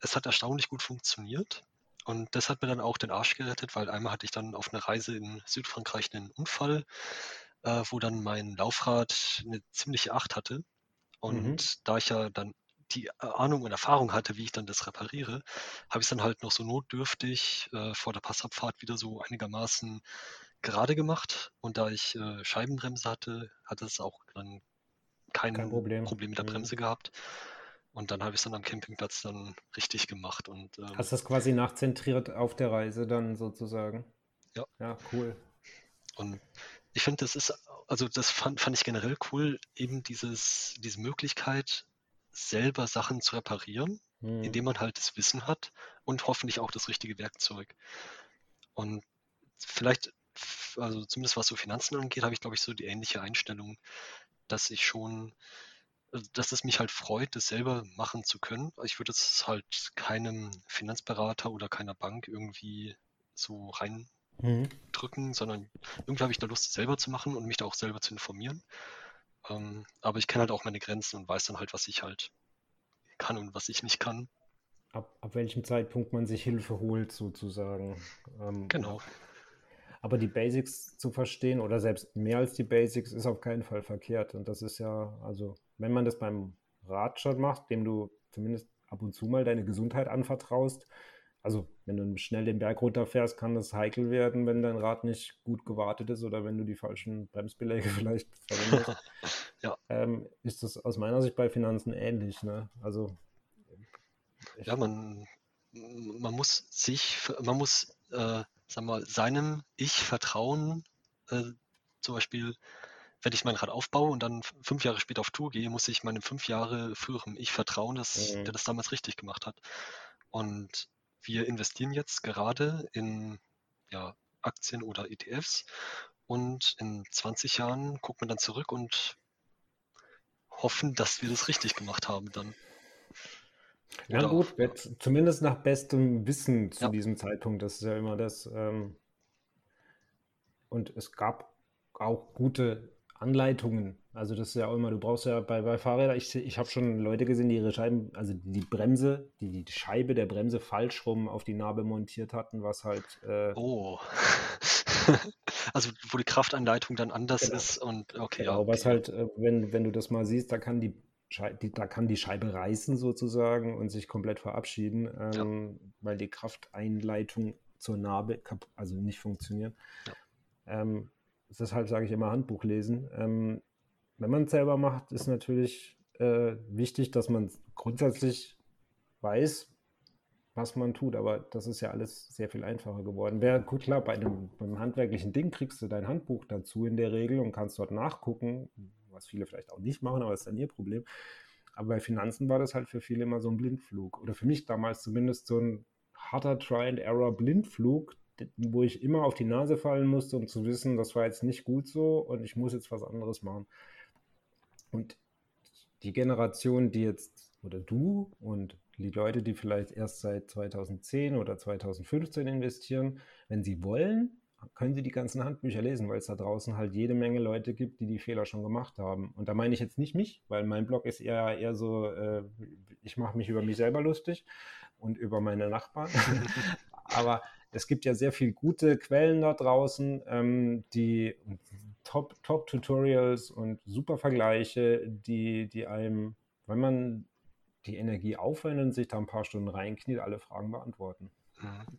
es hat erstaunlich gut funktioniert. Und das hat mir dann auch den Arsch gerettet, weil einmal hatte ich dann auf einer Reise in Südfrankreich einen Unfall, äh, wo dann mein Laufrad eine ziemliche Acht hatte. Und mhm. da ich ja dann die Ahnung und Erfahrung hatte, wie ich dann das repariere, habe ich es dann halt noch so notdürftig äh, vor der Passabfahrt wieder so einigermaßen gerade gemacht. Und da ich äh, Scheibenbremse hatte, hatte es auch dann kein, kein Problem. Problem. mit der mhm. Bremse mhm. gehabt. Und dann habe ich es dann am Campingplatz dann richtig gemacht. Und, ähm, Hast du das quasi nachzentriert auf der Reise dann sozusagen? Ja, ja cool. Und ich finde, das ist, also das fand, fand ich generell cool, eben dieses, diese Möglichkeit, selber Sachen zu reparieren, mhm. indem man halt das Wissen hat und hoffentlich auch das richtige Werkzeug. Und vielleicht, also zumindest was so Finanzen angeht, habe ich, glaube ich, so die ähnliche Einstellung, dass ich schon, also dass es mich halt freut, das selber machen zu können. Ich würde es halt keinem Finanzberater oder keiner Bank irgendwie so reindrücken, mhm. sondern irgendwie habe ich da Lust, selber zu machen und mich da auch selber zu informieren. Ähm, aber ich kenne halt auch meine Grenzen und weiß dann halt, was ich halt kann und was ich nicht kann. Ab, ab welchem Zeitpunkt man sich Hilfe holt, sozusagen. Ähm, genau. Aber die Basics zu verstehen oder selbst mehr als die Basics ist auf keinen Fall verkehrt. Und das ist ja, also, wenn man das beim Radschott macht, dem du zumindest ab und zu mal deine Gesundheit anvertraust, also wenn du schnell den Berg runterfährst, kann das heikel werden, wenn dein Rad nicht gut gewartet ist oder wenn du die falschen Bremsbeläge vielleicht verwendest. ja. ähm, ist das aus meiner Sicht bei Finanzen ähnlich. Ne? Also ja, man, man muss sich, man muss, äh, sag mal, seinem Ich vertrauen. Äh, zum Beispiel, wenn ich mein Rad aufbaue und dann fünf Jahre später auf Tour gehe, muss ich meinem fünf Jahre früherem Ich vertrauen, dass mhm. der das damals richtig gemacht hat. Und wir investieren jetzt gerade in ja, Aktien oder ETFs und in 20 Jahren guckt man dann zurück und hoffen, dass wir das richtig gemacht haben dann. Ja oder gut, auch, zumindest nach bestem Wissen zu ja. diesem Zeitpunkt, das ist ja immer das. Ähm, und es gab auch gute Anleitungen. Also das ist ja auch immer, du brauchst ja bei, bei Fahrrädern, ich, ich habe schon Leute gesehen, die ihre Scheiben, also die Bremse, die, die Scheibe der Bremse falsch rum auf die Narbe montiert hatten, was halt... Äh, oh. also wo die Kraftanleitung dann anders genau. ist und okay. Genau, okay. was halt, äh, wenn, wenn du das mal siehst, da kann die, die, da kann die Scheibe reißen sozusagen und sich komplett verabschieden, ähm, ja. weil die Krafteinleitung zur Narbe also nicht funktioniert. Ja. Ähm, deshalb sage ich immer Handbuch lesen. Ähm, wenn man es selber macht, ist natürlich äh, wichtig, dass man grundsätzlich weiß, was man tut. Aber das ist ja alles sehr viel einfacher geworden. Wäre gut klar, bei einem, beim handwerklichen Ding kriegst du dein Handbuch dazu in der Regel und kannst dort nachgucken, was viele vielleicht auch nicht machen, aber das ist dann ihr Problem. Aber bei Finanzen war das halt für viele immer so ein Blindflug. Oder für mich damals zumindest so ein harter Try-and-Error-Blindflug, wo ich immer auf die Nase fallen musste, um zu wissen, das war jetzt nicht gut so und ich muss jetzt was anderes machen. Und die Generation, die jetzt, oder du und die Leute, die vielleicht erst seit 2010 oder 2015 investieren, wenn sie wollen, können sie die ganzen Handbücher lesen, weil es da draußen halt jede Menge Leute gibt, die die Fehler schon gemacht haben. Und da meine ich jetzt nicht mich, weil mein Blog ist eher, eher so, äh, ich mache mich über mich selber lustig und über meine Nachbarn. Aber es gibt ja sehr viele gute Quellen da draußen, ähm, die Top-Tutorials Top und super Vergleiche, die, die einem, wenn man die Energie aufwendet und sich da ein paar Stunden reinkniet, alle Fragen beantworten. Mhm.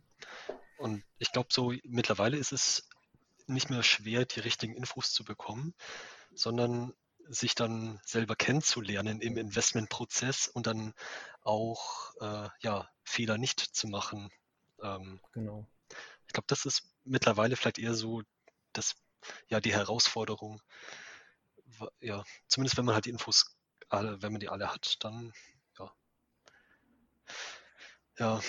Und ich glaube, so mittlerweile ist es nicht mehr schwer, die richtigen Infos zu bekommen, sondern sich dann selber kennenzulernen im Investmentprozess und dann auch äh, ja, Fehler nicht zu machen. Ähm, genau. Ich glaube, das ist mittlerweile vielleicht eher so das, ja, die Herausforderung. Ja, zumindest wenn man halt die Infos alle, wenn man die alle hat, dann ja. Ja.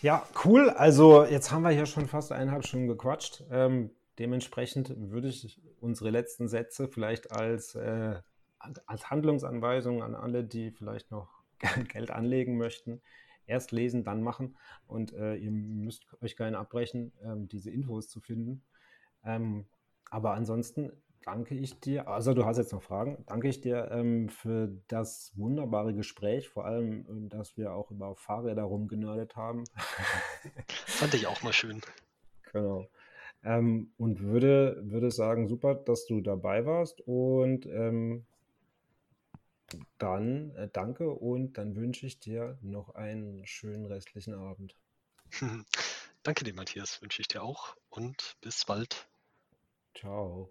Ja, cool. Also jetzt haben wir hier schon fast eineinhalb Stunden gequatscht. Ähm, dementsprechend würde ich unsere letzten Sätze vielleicht als, äh, als Handlungsanweisung an alle, die vielleicht noch Geld anlegen möchten, erst lesen, dann machen. Und äh, ihr müsst euch gerne abbrechen, ähm, diese Infos zu finden. Ähm, aber ansonsten danke ich dir, also du hast jetzt noch Fragen, danke ich dir ähm, für das wunderbare Gespräch, vor allem, äh, dass wir auch über Fahrräder rumgenördet haben. Fand ich auch mal schön. Genau. Ähm, und würde, würde sagen, super, dass du dabei warst und ähm, dann äh, danke und dann wünsche ich dir noch einen schönen restlichen Abend. Danke dir, Matthias, wünsche ich dir auch und bis bald. Ciao.